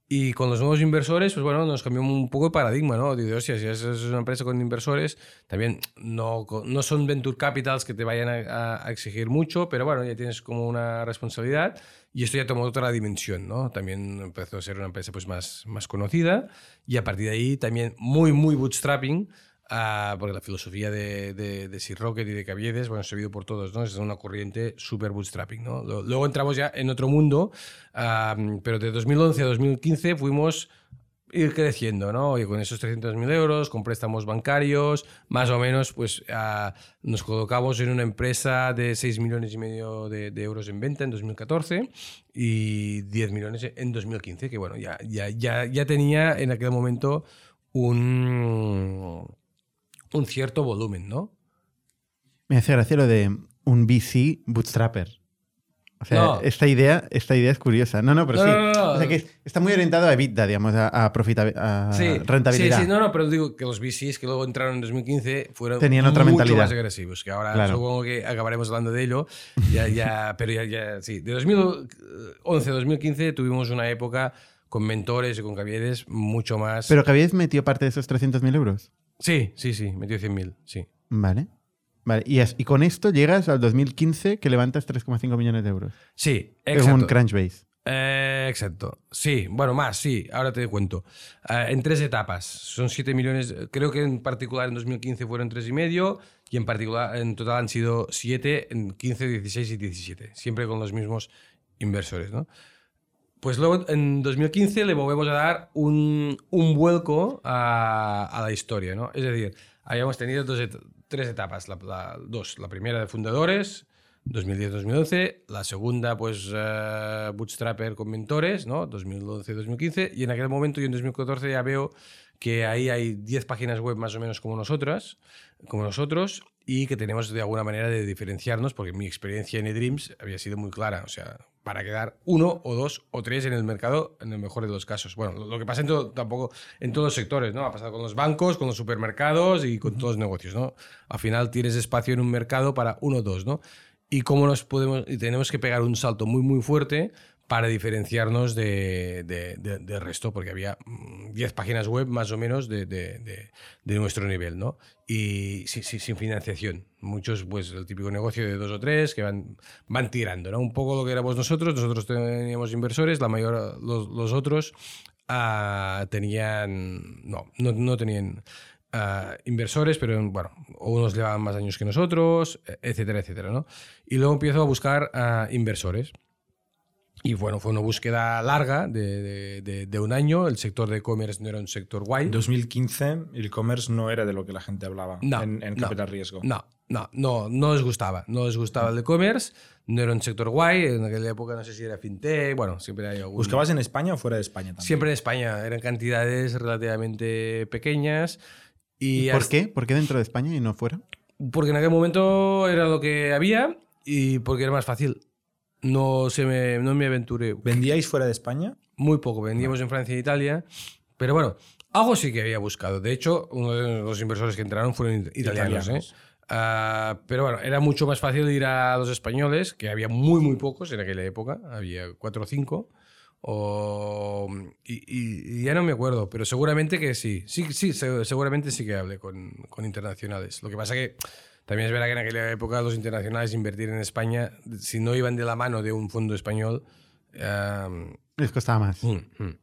Y con los nuevos inversores, pues bueno, nos cambió un poco el paradigma, ¿no? Digo, hostia, si es una empresa con inversores, también no, no son venture capitals que te vayan a- a exigir mucho, pero bueno, ya tienes como una responsabilidad y esto ya tomó otra dimensión, ¿no? También empezó a ser una empresa pues más, más conocida y a partir de ahí también muy, muy bootstrapping, porque la filosofía de, de, de Sea Rocket y de Caviedes, bueno, se ha por todos, ¿no? Es una corriente súper bootstrapping, ¿no? Luego entramos ya en otro mundo, pero de 2011 a 2015 fuimos ir creciendo, ¿no? Y con esos 300.000 euros, con préstamos bancarios, más o menos, pues nos colocamos en una empresa de 6 millones y medio de, de euros en venta en 2014 y 10 millones en 2015, que bueno, ya, ya, ya, ya tenía en aquel momento un, un cierto volumen, ¿no? Me hace gracia lo de un VC bootstrapper. O sea, No. esta, idea, esta idea es curiosa. No, no, pero No, sí. no. O sea, que es- está muy orientado a EBITDA, digamos, a, a, a Sí, rentabilidad. Sí, sí, no, no, pero digo que los VCs que luego entraron en 2015 fueron Tenían otra mucho mentalidad. más agresivos, que ahora Claro. supongo que acabaremos hablando de ello. Ya, ya, pero ya, ya, sí. De 2011 a 2015 tuvimos una época con mentores y con Caviedes mucho más. Pero habíais metido parte de esos 300.000 euros. Sí, sí, sí, metió 100.000, sí. Vale. Vale. Y, es- y con esto llegas al 2015 que levantas 3,5 millones de euros. Sí, exacto. Crunchbase. Eh, exacto. Sí, bueno, más, sí, ahora te cuento. Eh, en tres etapas. Son 7 millones, creo que en particular en 2015 fueron tres y medio y en particular en total han sido 7 en 15, 16 y 17. Siempre con los mismos inversores, ¿no? Pues luego en 2015 le volvemos a dar un, vuelco a, a la historia, ¿no? Es decir, habíamos tenido dos et- tres etapas. La, la- dos, la primera de fundadores, 2010-2011. La segunda, pues, eh, bootstrapper con mentores, ¿no? 2011-2015. Y en aquel momento, yo en 2014 ya veo que ahí hay 10 páginas web más o menos como nosotras, como nosotros, y que tenemos de alguna manera de diferenciarnos, porque mi experiencia en eDreams había sido muy clara, o sea, para quedar uno o dos o tres en el mercado, en el mejor de los casos. Bueno, lo, que pasa en todo, tampoco en todos los sectores, ¿no? Ha pasado con los bancos, con los supermercados y con todos los negocios, ¿no? Al final tienes espacio en un mercado para uno o dos, ¿no? Y cómo nos podemos, y tenemos que pegar un salto muy, muy fuerte para diferenciarnos de, de- de- del resto, porque había mm, 10 páginas web más o menos de, de- de- de nuestro nivel, ¿no? Y sin financiación. Muchos, pues el típico negocio de dos o tres que van, van tirando, ¿no? Un poco lo que éramos nosotros, nosotros teníamos inversores, la mayor, los, los otros ah, tenían, no, no, no tenían ah, inversores, pero bueno, unos llevaban más años que nosotros, etcétera, etcétera, ¿no? Y luego empiezo a buscar ah, inversores. Y bueno, fue una búsqueda larga de, de- de- de un año. El sector de e-commerce no era un sector guay. En 2015 el e-commerce no era de lo que la gente hablaba No, en, en no, capital riesgo. No, no, no, no les gustaba. No les gustaba el e-commerce. No era un sector guay. En aquella época no sé si era fintech. Bueno, siempre hay algún... ¿Buscabas en España o fuera de España también? Siempre en España. Eran cantidades relativamente pequeñas. Y ¿Por hasta- qué? ¿Por qué dentro de España y no fuera? Porque en aquel momento era lo que había y porque era más fácil. No, se me, no me aventuré. ¿Vendíais fuera de España? Muy poco. Vendíamos en Francia e Italia. Pero bueno, algo sí que había buscado. De hecho, uno de los inversores que entraron fueron it- italianos. Italianos. ¿eh? Ah, pero bueno, era mucho más fácil ir a los españoles, que había muy, muy pocos en aquella época. Había cuatro o cinco. O, y, y- y ya no me acuerdo, pero seguramente que sí. Sí, sí, se- seguramente sí que hablé con, con internacionales. Lo que pasa que también es verdad que en aquella época los internacionales invertir en España, si no iban de la mano de un fondo español, ah, Les costaba más. Mm, mm.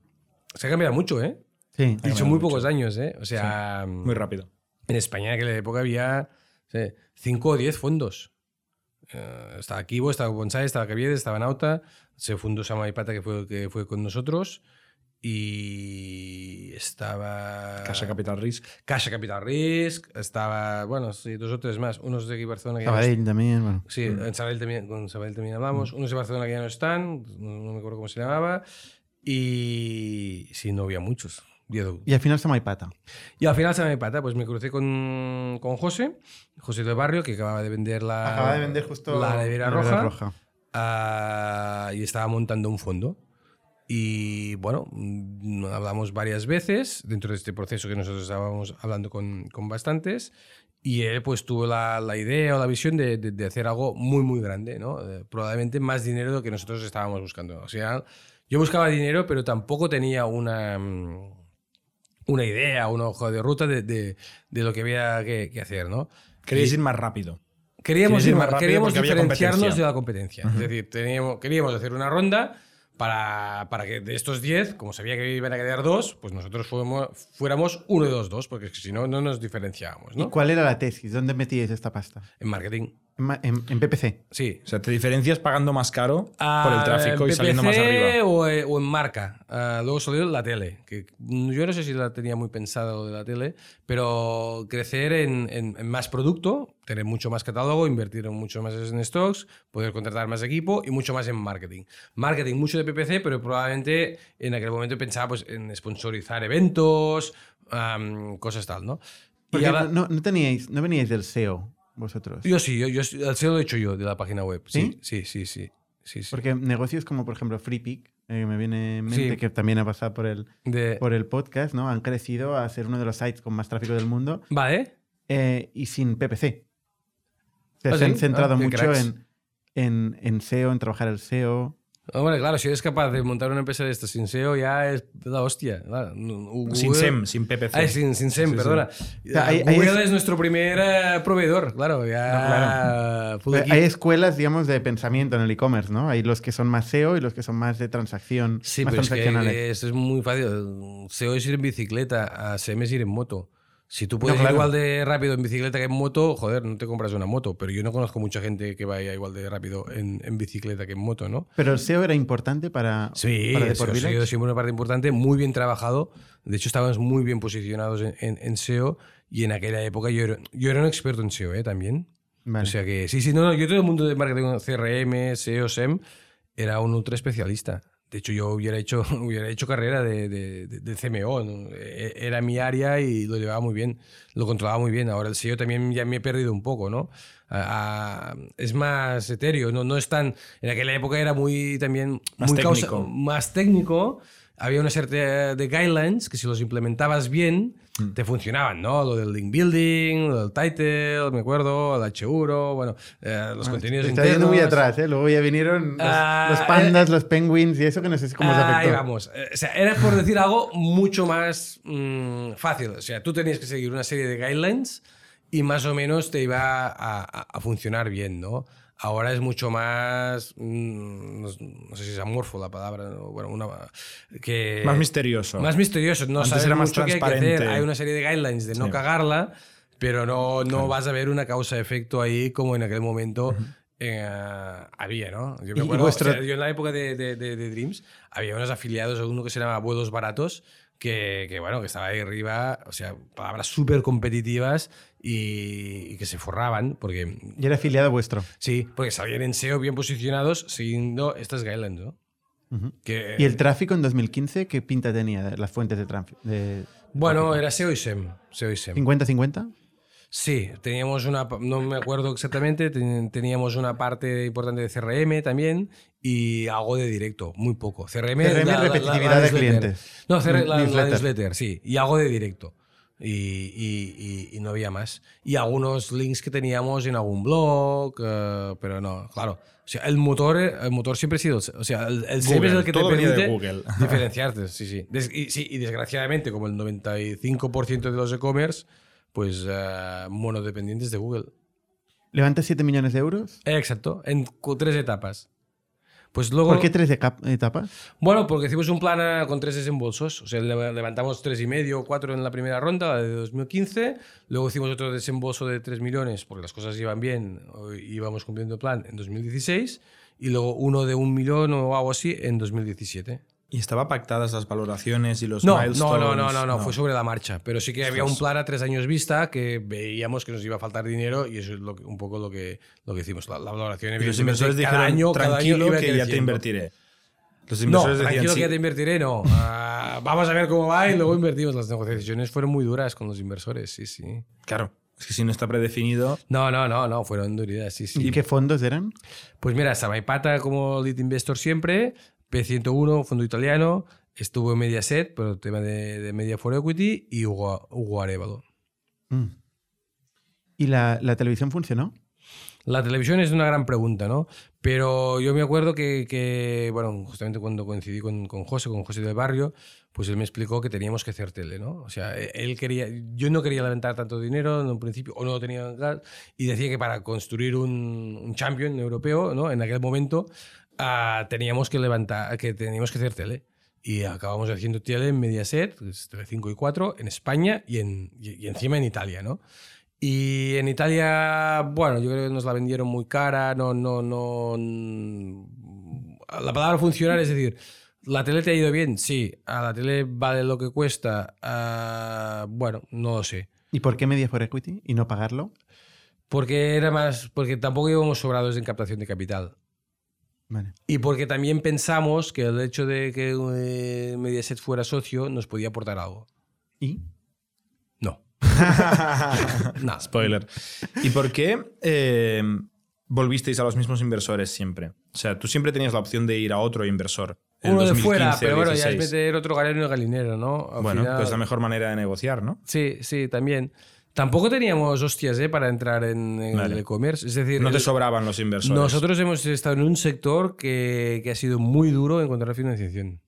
Se ha cambiado mucho, ¿eh? Sí. Y son muy mucho. pocos años, ¿eh? O sea, Muy rápido. en España en aquella época había 5 o 10 fondos. Eh, estaba Kibo, estaba Bonsai, estaba Caviedes, estaba Nauta, se fundó Sama y Pata que fue, que fue con nosotros y estaba... Casa Capital Risk. Caixa Capital Risk, estaba, bueno, sí, dos o tres más, unos de aquí Barcelona que ya no Sabadell también, bueno. Sí, Mm. en Sabadell también, con Sabadell también hablamos. Unos de Barcelona que ya no están, no, no me acuerdo cómo se llamaba. Y sí, no había muchos. Y al final se me pata. Y al final se me pata, pues me crucé con, con José, José del Barrio, que acababa de vender la. Acaba de vender justo la nevera roja. roja. ah, y estaba montando un fondo. Y bueno, mm, hablamos varias veces dentro de este proceso que nosotros estábamos hablando con, con bastantes. Y él pues tuvo la, la idea o la visión de, de- de hacer algo muy, muy grande, ¿no? Eh, probablemente más dinero de lo que nosotros estábamos buscando. O sea, yo buscaba dinero, pero tampoco tenía una, mm, una idea, una hoja de ruta de, de- lo que había que, que hacer, ¿no? Queréis Y- ir más rápido. Queríamos, Querías ir más rápido queríamos diferenciarnos de la competencia. Es decir, teníamos, queríamos hacer una ronda para, para que de estos 10, como sabía que iban a quedar dos, pues nosotros fuéramos, fuéramos uno de los dos, porque si no, no nos diferenciábamos. ¿Y cuál era la tesis? ¿Dónde metíais esta pasta? En marketing. En, ma- en- en PPC. Sí. O sea, te diferencias pagando más caro por el Ah, tráfico y en saliendo más arriba. O, eh, o en marca. Ah, luego salió la tele, que yo no sé si la tenía muy pensada lo de la tele, pero crecer en, en- en más producto, tener mucho más catálogo, invertir mucho más en stocks, poder contratar más equipo y mucho más en marketing. Marketing, mucho de PPC, pero probablemente en aquel momento pensaba pues, en sponsorizar eventos, cosas tal, ¿no? Y Porque ahora- no, no teníais, no veníais del SEO vosotros. yo sí, yo, yo SEO lo he hecho yo de la página web. Sí, ¿Sí? sí, sí, sí. Porque negocios como, por ejemplo, FreePick, eh, que me viene en mente, Sí. que también ha pasado por el, De- por el podcast, ¿no? Han crecido a ser uno de los sites con más tráfico del mundo Vale. eh, y sin PPC. Se ¿Ah, se han centrado Ah, mucho en, en, en SEO, en trabajar el SEO. Hombre, claro, si eres capaz de montar una empresa de estas sin SEO, ya es la hostia. claro. Google- Sin SEM, sin PPC. Ah, sin, sin SEM, Sí, sí. perdona. sea, hay- Google es- es... nuestro primer eh, proveedor, claro. Ya equip. Hay escuelas, digamos, de pensamiento en el e-commerce, ¿no? Hay los que son más SEO y los que son más de transacción, Sí, más pero es que es muy fácil. SEO es ir en bicicleta, a SEM es ir en moto. Si tú puedes No, claro. ir igual de rápido en bicicleta que en moto, joder, no te compras una moto. Pero yo no conozco mucha gente que vaya igual de rápido en, en bicicleta que en moto, ¿no? Pero el SEO era importante para, Sí, para el SEO siempre una parte importante, muy bien trabajado. De hecho, estábamos muy bien posicionados en, en- en SEO y en aquella época yo era, yo era un experto en SEO ¿eh? también. Vale. O sea que, sí, sí, no, no, yo todo el mundo de marketing, CRM, SEO, SEM, era un ultra especialista. De hecho, yo hubiera hecho, hubiera hecho carrera de, de- de- CMO. ¿no? E- Era mi área y lo llevaba muy bien, lo controlaba muy bien. Ahora el SEO también ya me he perdido un poco, ¿no? A- a- es más etéreo, no, no es tan... En aquella época era muy también... Más muy causa- técnico. más técnico. Había una serie de guidelines que si los implementabas bien, Mm. te funcionaban, ¿no? Lo del link building, lo del title, me acuerdo, el H1, bueno, eh, los contenidos Está yendo internos. muy atrás, ¿eh? Luego ya vinieron los, Ah, los pandas, los penguins y eso que no sé cómo se Ahí afectó. vamos. Eh, O sea, era por decir algo mucho más mm, fácil. O sea, tú tenías que seguir una serie de guidelines y más o menos te iba a, a- a funcionar bien, ¿no? Ahora es mucho más. mm, no, no sé si es amorfo la palabra, ¿no? bueno, una. Que, Más misterioso. Más misterioso. No Antes sabes era más mucho qué hay que transparente. hacer. Hay una serie de guidelines de no Sí. cagarla, pero no, no vas a ver una causa-efecto ahí como en aquel momento. eh, había, ¿no? Yo, me acuerdo, o sea, yo en la época de, de- de- de Dreams había unos afiliados, uno que se llamaba Vuelos Baratos, que, que, bueno, que estaba ahí arriba, o sea, palabras súper competitivas y, que se forraban, porque Y era afiliado vuestro. sí, porque salían en SEO bien posicionados siguiendo estas guidelines, ¿no? Ujú. Que, ¿Y el tráfico en 2015 qué pinta tenía las fuentes de tráfico? De bueno, era SEO y SEM. SEO y SEM. 50-50? Sí, teníamos una, no me acuerdo exactamente, ten- teníamos una parte importante de CRM también y algo de directo, muy poco. CRM, CRM, repetitividad de newsletter. clientes. No, CR, la, la Newsletter. newsletter, sí, y algo de directo. Y, y- y- y no había más. Y algunos links que teníamos en algún blog, eh, pero no, claro. O sea, el motor, el motor siempre ha sido, o sea, el, el SEM es Google, el que te permite Google. diferenciarte, sí, sí. Des- y, sí. y desgraciadamente, como el 95% de los e-commerce, pues eh, monodependientes de Google. ¿Levanta 7 millones de euros? Exacto, en tres etapas. Pues luego, ¿Por qué tres etapas? bueno, porque hicimos un plan eh, con tres desembolsos. O sea, le- levantamos tres y medio o cuatro en la primera ronda, la de 2015. Luego hicimos otro desembolso de 3 millones porque las cosas iban bien íbamos cumpliendo el plan en 2016. Y luego uno de un millón o algo así en 2017. ¿Y estaba pactadas las valoraciones y los No, no, milestones? no, no, no, no, fue sobre la marcha. Pero sí que había un plan a tres años vista que veíamos que nos iba a faltar dinero y eso es lo que- un poco lo que, lo que hicimos. La, la valoración, Y los inversores cada dijeron, año, cada año tranquilo que ya te creciendo". invertiré. Los No, inversores decían, tranquilo sí. que ya te invertiré, no. Ah, vamos a ver cómo va y luego invertimos. Las negociaciones fueron muy duras con los inversores, sí, sí. Claro, es que si no está predefinido... No, no, no, no, fueron duridades, sí, sí. ¿Y qué fondos eran? Pues mira, Samaipata como lead investor siempre, P101, fondo italiano, estuvo en Mediaset, por el tema de, de Media for Equity, y Hugo, Hugo Arevalo. Mm. ¿Y la, la televisión funcionó? La televisión es una gran pregunta, ¿no? Pero yo me acuerdo que, que, bueno, justamente cuando coincidí con, con José, con José del Barrio, pues él me explicó que teníamos que hacer tele, ¿no? O sea, e- él quería, yo no quería levantar tanto dinero en un principio, o no lo tenía y decía que para construir un, un champion europeo, ¿no? En aquel momento ah, teníamos que levantar, que teníamos que hacer tele. Y acabamos haciendo tele en Mediaset, pues, Tele 5 y 4, en España y, en, y, y encima en Italia, ¿no? Y en Italia, bueno, yo creo que nos la vendieron muy cara, no, no, no. La palabra funcionar es decir, ¿la tele te ha ido bien? Sí. ¿A la tele vale lo que cuesta? Ah, bueno, no lo sé. ¿Y por qué Media for Equity y no pagarlo? Porque era más. Porque tampoco íbamos sobrados en captación de capital. Vale. Y porque también pensamos que el hecho de que eh, Mediaset fuera socio nos podía aportar algo. ¿Y? No. no. Spoiler. ¿Y por qué eh, volvisteis a los mismos inversores siempre? O sea, tú siempre tenías la opción de ir a otro inversor. en Uno de 2015 fuera, pero bueno, ya es 16. meter otro galero el galinero, ¿no? Al Bueno, final- pues la mejor manera de negociar, ¿no? Sí, sí, también. Tampoco teníamos hostias ¿eh? para entrar en, en Vale. el e-commerce. Es decir, No te el- sobraban los inversores. nosotros hemos estado en un sector que, que ha sido muy duro encontrar financiación.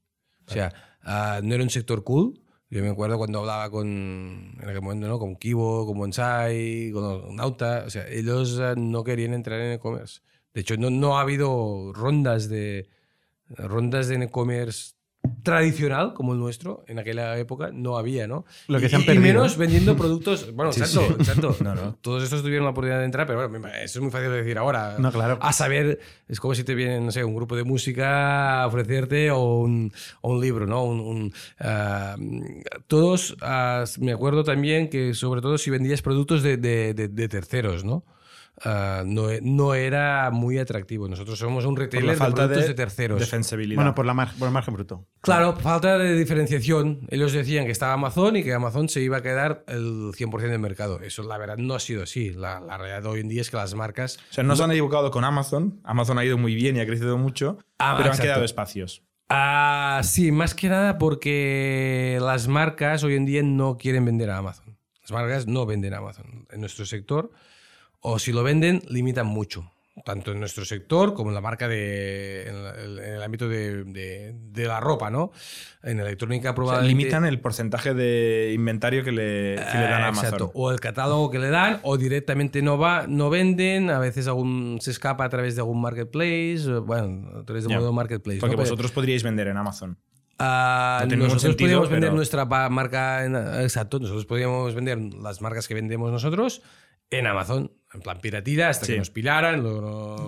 O sea, ah, no era un sector cool. Yo me acuerdo cuando hablaba con, en aquel momento, ¿no? Con Kibo, con Bonsai, con Nauta. O sea, ellos ah, no querían entrar en e-commerce. De hecho, no, no ha habido rondas de, rondas de e-commerce tradicional como el nuestro en aquella época no había, ¿no? Lo que y, se han y menos vendiendo productos. Bueno, Sí, exacto, sí. exacto. No, no. Todos estos tuvieron la oportunidad de entrar, pero bueno, eso es muy fácil de decir ahora. No, claro. A saber, es como si te viene, no sé, un grupo de música a ofrecerte o un, o un libro, ¿no? Un, un, ah, todos, ah, me acuerdo también que sobre todo si vendías productos de, de- de- de terceros, ¿no? Ah, no, no era muy atractivo. Nosotros somos un por retailer de falta productos de, de, terceros. defensibilidad. Bueno, por, la mar- por el margen bruto. Claro, falta de diferenciación. Ellos decían que estaba Amazon y que Amazon se iba a quedar el 100% del mercado. Eso, la verdad, no ha sido así. La, la realidad de hoy en día es que las marcas. o sea, no se han equivocado con Amazon. Amazon ha ido muy bien y ha crecido mucho, Ah, pero han quedado espacios. Ah, sí, más que nada porque las marcas hoy en día no quieren vender a Amazon. Las marcas no venden a Amazon en nuestro sector. O si lo venden, limitan mucho. Tanto en nuestro sector como en la marca de. en, el, en el ámbito de, de- de la ropa, ¿no? En electrónica, O sea, probablemente. limitan el porcentaje de inventario que le, que le dan a Amazon. exacto. O el catálogo que le dan, o directamente no va, no venden, a veces algún, se escapa a través de algún marketplace, o, bueno, a través de Ya. modo marketplace. Porque ¿no? Pero, vosotros podríais vender en Amazon. ah, no nosotros sentido, podríamos vender nuestra marca, en- exacto, nosotros podríamos vender las marcas que vendemos nosotros en Amazon, en plan piratira, hasta Sí. que nos pilaran.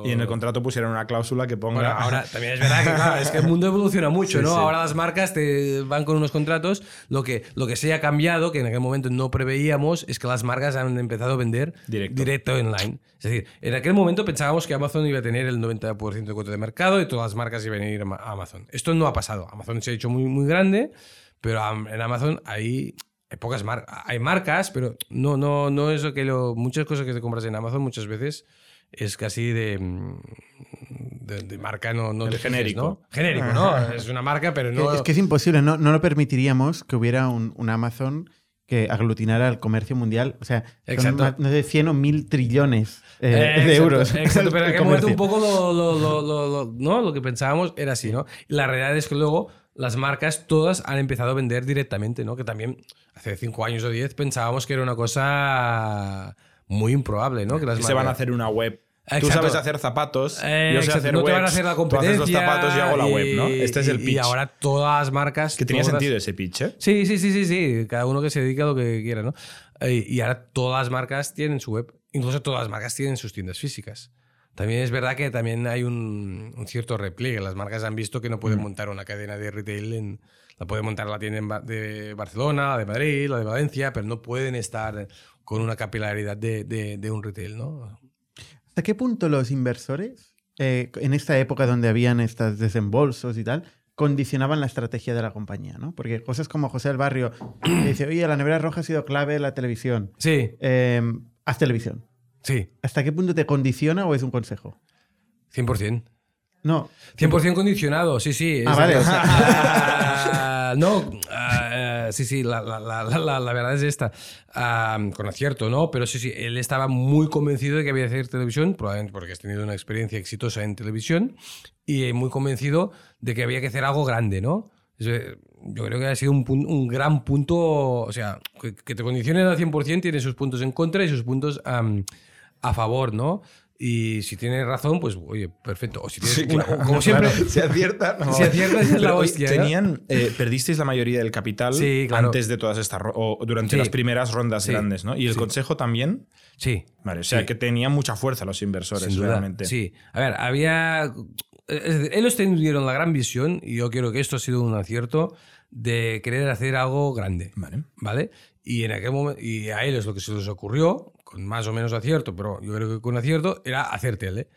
Y en el contrato pusieron una cláusula que ponga. bueno, ahora también es verdad que, claro, es que el mundo evoluciona mucho, Sí, ¿no? sí. Ahora las marcas te van con unos contratos. Lo que, lo que se ha cambiado, que en aquel momento no preveíamos, es que las marcas han empezado a vender Directo. online. Es decir, en aquel momento pensábamos que Amazon iba a tener el 90% de cuota de mercado y todas las marcas iban a ir a Ma- a Amazon. Esto no ha pasado. Amazon se ha hecho muy, muy grande, pero en Amazon hay. Hay pocas marcas, hay marcas, pero no, no, no es lo que lo, muchas cosas que te compras en Amazon muchas veces es casi de, mm, de, de marca no, no El te fijes, genérico. ¿no? Genérico, ¿no? Es una marca, pero no. Es que es imposible, no, no lo permitiríamos que hubiera un, un Amazon que aglutinara el comercio mundial. O sea, son más- no sé, 100 o 1000 trillones eh, Eh, de exacto, euros. Exacto, pero en momento un poco lo, lo- lo- lo- lo- ¿no? lo que pensábamos era así, ¿no? La realidad es que luego las marcas todas han empezado a vender directamente, ¿no? Que también hace 5 años o 10 pensábamos que era una cosa muy improbable, ¿no? Que las se van a hacer una web. Tú sabes hacer zapatos, Eh, yo sé exacto, hacer no te van a webs, hacer la Tú haces competencia. los zapatos y hago la web, ¿no? Este es el pitch. Y ahora todas las marcas. que tenía todas- sentido ese pitch, ¿eh? Sí, sí, sí, sí, sí. Cada uno que se dedique a lo que quiera, ¿no? Eh, Y ahora todas las marcas tienen su web. Incluso todas las marcas tienen sus tiendas físicas. También es verdad que también hay un, un cierto repliegue. Las marcas han visto que no pueden montar una cadena de retail en, la pueden montar la tienda de Barcelona, la de Madrid, la de Valencia, pero no pueden estar con una capilaridad de, de- de un retail, ¿no? ¿Hasta qué punto los inversores, eh, en esta época donde habían estos desembolsos y tal, condicionaban la estrategia de la compañía? ¿no? Porque cosas como José del Barrio, que dice, oye, la nevera roja ha sido clave en la televisión. Sí, Eh, haz televisión. sí, ¿Hasta qué punto te condiciona o es un consejo? 100%. No. 100% condicionado, sí, sí. Ah, vale, no, ah, sí, sí, la, la- la- la- la verdad es esta. Ah, con acierto, ¿no? Pero sí, sí, él estaba muy convencido de que había que hacer televisión, probablemente porque has tenido una experiencia exitosa en televisión, y muy convencido de que había que hacer algo grande, ¿no? Yo creo que ha sido un, un gran punto, o sea, que, que te condicionen al 100% tiene sus puntos en contra y sus puntos am, a favor, ¿no? Y si tienes razón, pues oye, perfecto. O si tienes Sí, una- como siempre, Claro, si acierta, no. Si acierta, es la hostia, ¿eh? Tenían, eh, perdisteis la mayoría del capital Sí, claro. antes de todas estas o durante Sí. las primeras rondas grandes, ¿no? Y el consejo también. Sí. Vale, o sea que tenían mucha fuerza los inversores, Sin duda. realmente. Sí. A ver, había. Ellos tuvieron la gran visión, y yo creo que esto ha sido un acierto, de querer hacer algo grande. Vale. ¿Vale? Y en aquel momento, y a ellos lo que se les ocurrió, con más o menos acierto, pero yo creo que con acierto, era hacer tele.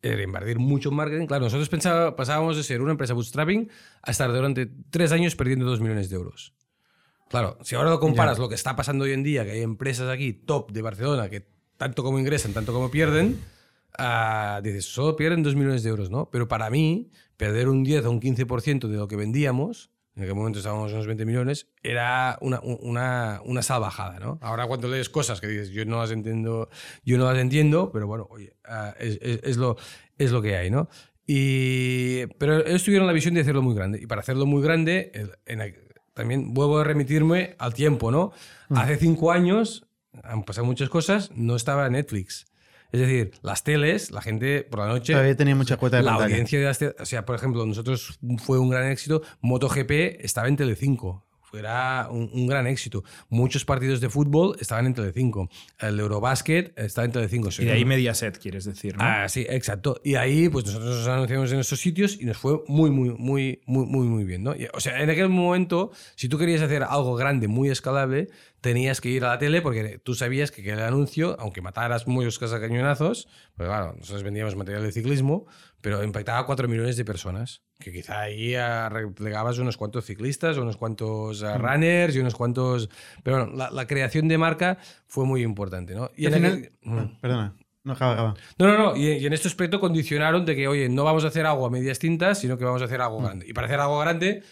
Era invertir mucho en marketing. Claro, nosotros pensaba, pasábamos de ser una empresa bootstrapping a estar durante tres años perdiendo dos millones de euros. Claro, si ahora lo comparas lo que está pasando hoy en día, que hay empresas aquí top de Barcelona que tanto como ingresan, tanto como pierden, ah, dices, solo pierden 2 millones de euros, ¿no? Pero para mí, perder un 10 o un 15% de lo que vendíamos, en aquel momento estábamos en unos 20 millones, era una, una, una salvajada, ¿no? Ahora cuando lees cosas que dices, yo no las entiendo, yo no las entiendo, pero bueno, oye, ah, es, es- es lo, es lo que hay, ¿no? Y, pero ellos tuvieron la visión de hacerlo muy grande. Y para hacerlo muy grande, en también vuelvo a remitirme al tiempo, ¿no? Hace cinco años, han pasado muchas cosas, no estaba Netflix. Es decir, las teles, la gente por la noche... Todavía tenía mucha cuota de La pantalla. audiencia de las teles, o sea, por ejemplo, nosotros fue un gran éxito, MotoGP estaba en Telecinco. Era un, un gran éxito. Muchos partidos de fútbol estaban en Telecinco. El Eurobasket estaba en Telecinco. Y de ahí Mediaset, quieres decir, ¿no? Ah, sí, exacto. Y ahí, pues nosotros nos anunciamos en estos sitios y nos fue muy, muy, muy, muy, muy, muy bien, ¿no? Y, o sea, en aquel momento, si tú querías hacer algo grande, muy escalable, tenías que ir a la tele porque tú sabías que el anuncio, aunque mataras muchos cañonazos, pues claro, nosotros vendíamos material de ciclismo, pero impactaba a 4 millones de personas. Que quizá ahí ah, replegabas unos cuantos ciclistas, unos cuantos ah, runners y unos cuantos. Pero bueno, la, la creación de marca fue muy importante, ¿no? Y Al en final- aquel- Mm. Ah, perdona. No, acaba, acaba. No, no, no. Y, y en este aspecto condicionaron de que, oye, no vamos a hacer algo a medias tintas, sino que vamos a hacer algo grande. Y para hacer algo grande,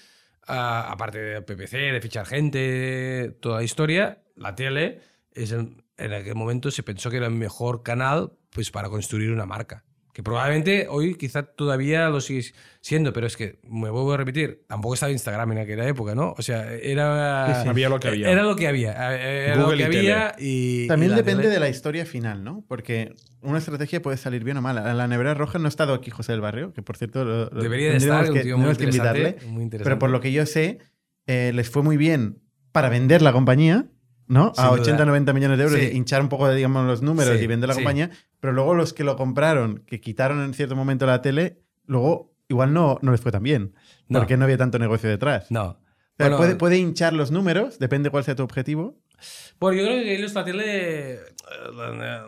ah, aparte de PPC, de fichar gente, toda la historia, la tele, es el- en aquel momento se pensó que era el mejor canal pues, para construir una marca. Que probablemente hoy quizá todavía lo sigue siendo, pero es que, me vuelvo a repetir, tampoco estaba Instagram en aquella época, ¿no? O sea, era... Sí, sí. Había lo que había. Era lo que había. Era Google lo que y había y... También y depende tele- de la historia final, ¿no? Porque una estrategia puede salir bien o mal. La nevera roja no ha estado aquí José del Barrio, que por cierto lo- lo- Debería de estar, un que, tío muy interesante, invitarle. muy interesante. Pero por lo que yo sé, eh, les fue muy bien para vender la compañía, ¿no? Sin a duda. 80, 90 millones de euros, Sí. hinchar un poco, digamos, los números Sí, y vender la sí. compañía. Pero luego los que lo compraron, que quitaron en cierto momento la tele, luego igual no, no les fue tan bien. No. Porque no había tanto negocio detrás. No. O sea, Bueno, puede, puede hinchar los números, depende cuál sea tu objetivo. Bueno, yo creo que tele. eh,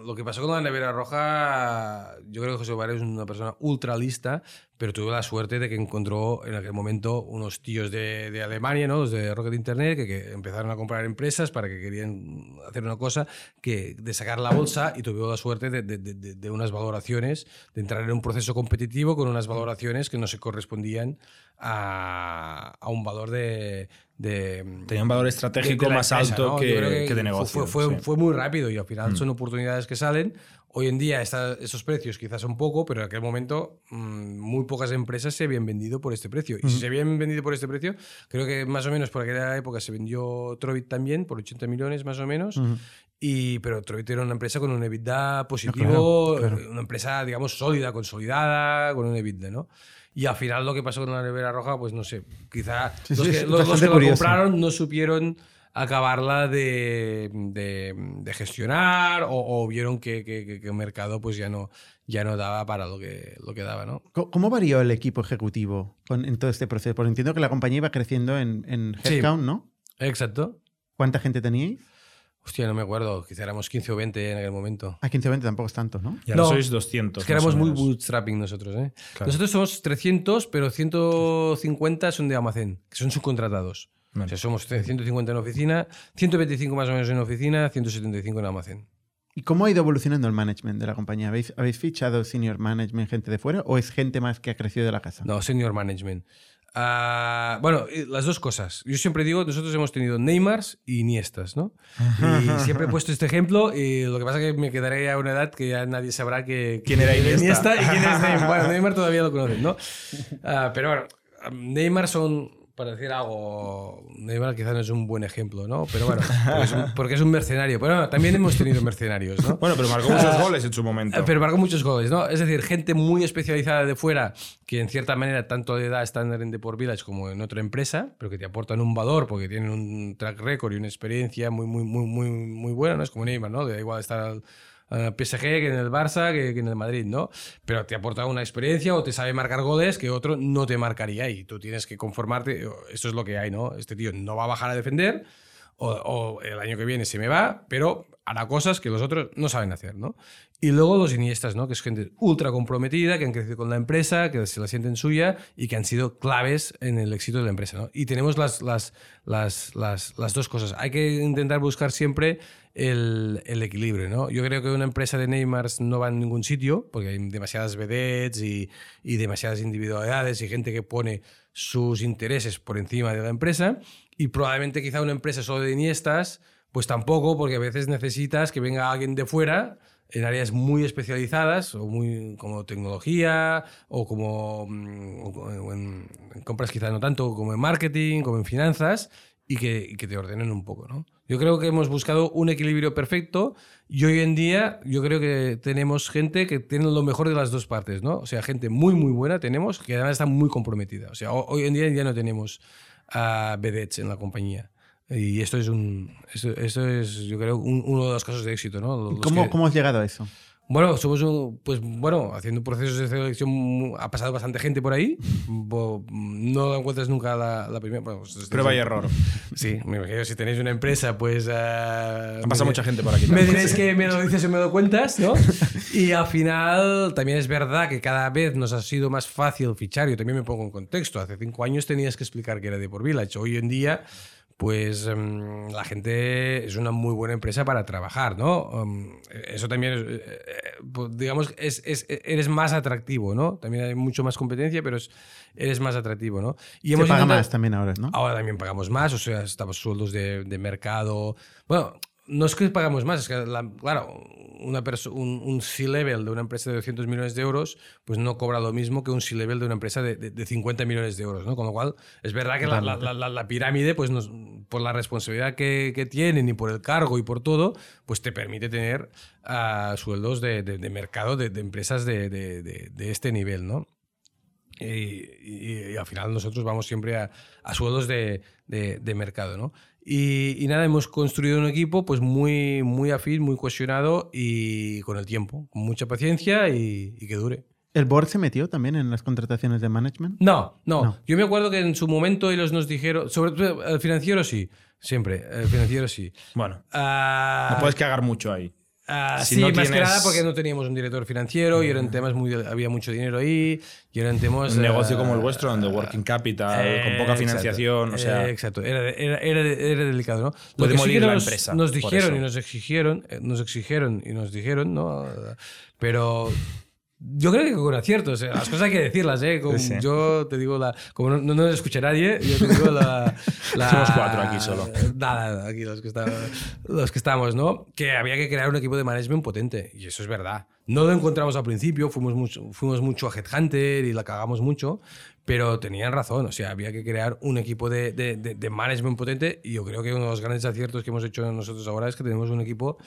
lo que pasó con la nevera roja. Yo creo que José Barrio es una persona ultra lista, pero tuvo la suerte de que encontró en aquel momento unos tíos de, de Alemania, ¿no? Los de Rocket Internet, que, que empezaron a comprar empresas para que querían hacer una cosa que de sacar la bolsa y tuvo la suerte de- de- de unas valoraciones, de entrar en un proceso competitivo con unas valoraciones que no se correspondían a, a un valor de. De Tenía un valor estratégico más empresa, alto ¿no? que, creo que de negocio. Fue, fue, sí. fue muy rápido y al final son oportunidades que salen. Hoy en día esta- esos precios quizás son poco, pero en aquel momento mm, muy pocas empresas se habían vendido por este precio. Y si se habían vendido por este precio, creo que más o menos por aquella época se vendió Trovit también por 80 millones más o menos. Ujú. Y, pero Trovit era una empresa con un EBITDA positivo, claro, claro. una empresa, digamos, sólida, consolidada, con un EBITDA, ¿no? Y al final lo que pasó con la nevera roja, pues no sé, quizá Sí, los sí, que, los- los que lo compraron no supieron acabarla de, de- de gestionar o, o vieron que, que- que- el mercado pues ya no, ya no daba para lo que, lo que daba, ¿no? ¿Cómo varió el equipo ejecutivo con- en todo este proceso? Porque entiendo que la compañía iba creciendo en, en Sí. headcount, ¿no? Exacto. ¿Cuánta gente teníais? Hostia, no me acuerdo, quizá éramos 15 o 20 en aquel momento. A 15 o 20 tampoco es tanto, ¿no? Y ahora No. sois 200. Es que éramos muy bootstrapping nosotros, ¿eh? Claro. Nosotros somos 300, pero 150 son de almacén, que son subcontratados. Vale. O sea, somos 150 en oficina, 125 más o menos en oficina, 175 en almacén. ¿Y cómo ha ido evolucionando el management de la compañía? ¿Habéis, habéis fichado senior management, gente de fuera, o es gente más que ha crecido de la casa? No, senior management. Ah, bueno, las dos cosas. Yo siempre digo, nosotros hemos tenido Neymars y Iniestas, ¿no? Y siempre he puesto este ejemplo y lo que pasa es que me quedaré a una edad que ya nadie sabrá que, ¿Quién era Iniesta? y quién es Neymar. Bueno, Neymar todavía lo conocen, ¿no? Ah, pero bueno, Neymar son, para decir algo, Neymar quizás no es un buen ejemplo, ¿no? Pero bueno, porque es un, porque es un mercenario. Pero bueno, también hemos tenido mercenarios, ¿no? Bueno, pero marcó muchos goles en su momento. Pero marcó muchos goles, ¿no? Es decir, gente muy especializada de fuera que en cierta manera tanto le da estándar en Deport Village como en otra empresa, pero que te aportan un valor porque tienen un track record y una experiencia muy, muy, muy, muy, muy buena, ¿no? Es como Neymar, ¿no? Le da igual estar PSG que en el Barça que, que en el Madrid, ¿no? Pero te aporta una experiencia o te sabe marcar goles que otro no te marcaría y tú tienes que conformarte. Esto es lo que hay, ¿no? Este tío no va a bajar a defender o, el año que viene se me va, pero hará cosas que los otros no saben hacer, ¿no? Y luego los iniestas, ¿no? Que es gente ultra comprometida, que han crecido con la empresa, que se la sienten suya y que han sido claves en el éxito de la empresa, ¿no? Y tenemos las, las, las, las, las dos cosas. Hay que intentar buscar siempre el, el equilibrio, ¿no? Yo creo que una empresa de Neymars no va a ningún sitio porque hay demasiadas vedettes y, y demasiadas individualidades y gente que pone sus intereses por encima de la empresa y probablemente quizá una empresa solo de Iniestas pues tampoco, porque a veces necesitas que venga alguien de fuera en áreas muy especializadas, o muy como tecnología, o como mm, o en, en compras quizás no tanto, como en marketing, como en finanzas, y que, y que te ordenen un poco, ¿no? Yo creo que hemos buscado un equilibrio perfecto y hoy en día yo creo que tenemos gente que tiene lo mejor de las dos partes, ¿no? O sea, gente muy, muy buena tenemos que además está muy comprometida. O sea, ho- hoy en día ya no tenemos a vedettes en la compañía. Y esto es un. Esto, esto es, yo creo, un- uno de los casos de éxito, ¿no? Los ¿Cómo, que- ¿Cómo has llegado a eso? Bueno, somos un. Pues bueno, haciendo procesos de selección ha pasado bastante gente por ahí. No encuentras nunca la, la primera. bueno, pues, Prueba y error. Sí, me imagino si tenéis una empresa, pues. Ha ha pasado mucha gente por aquí. me diréis que me lo dices o me lo cuentas, ¿no? Y al final también es verdad que cada vez nos ha sido más fácil fichar. Yo también me pongo en contexto. Hace cinco años tenías que explicar que era de por Village. Hoy en día, pues em, la gente es una muy buena empresa para trabajar, ¿no? Em, eso también, es, eh, eh, pues, digamos, es, es- eres más atractivo, ¿no? También hay mucho más competencia, pero es- eres más atractivo, ¿no? Y Se paga intentado- más también ahora, ¿no? Ahora también pagamos más, o sea, estamos sueldos de, de mercado. Bueno, no es que pagamos más, es que, la- claro, una un, un C-level de una empresa de 200 millones de euros, pues no cobra lo mismo que un C-level de una empresa de, de- de 50 millones de euros, ¿no? Con lo cual, es verdad que la, la- la- pirámide, pues nos- por la responsabilidad que, que tienen y por el cargo y por todo, pues te permite tener ah, sueldos de, de- mercado de, empresas de, de- de- de este nivel, ¿no? Y, y- y al final nosotros vamos siempre a, a sueldos de mercado, ¿no? Y, y nada, hemos construido un equipo pues muy, muy afín, muy cohesionado y con el tiempo, con mucha paciencia y, y que dure. ¿El board se metió también en las contrataciones de management? No, no, No. Yo me acuerdo que en su momento ellos nos dijeron, sobre todo el financiero sí, siempre, el financiero sí. Bueno, Ah, no puedes cagar mucho ahí. Ah, Si sí, no más que nada porque no teníamos un director financiero y eran temas muy, había mucho dinero ahí y eran temas... Un negocio eh, como el vuestro, donde working capital, con poca Exacto. financiación, o sea, Eh, exacto, era, era, era, era delicado, ¿no? Lo que sí la nos, empresa Nos dijeron y nos exigieron, eh, nos exigieron y nos dijeron, ¿no? Pero yo creo que con acierto, o sea, las cosas hay que decirlas, ¿eh? Como Sí. Yo te digo, la, como no, no nos escucha nadie, yo te digo la... la- Somos cuatro aquí solo. Nada, aquí los que, estamos, los que estamos, ¿no? Que había que crear un equipo de management potente, y eso es verdad. No lo encontramos al principio, fuimos mucho, fuimos mucho a Headhunter y la cagamos mucho, pero tenían razón, o sea, había que crear un equipo de, de, de- de management potente y yo creo que uno de los grandes aciertos que hemos hecho nosotros ahora es que tenemos un equipo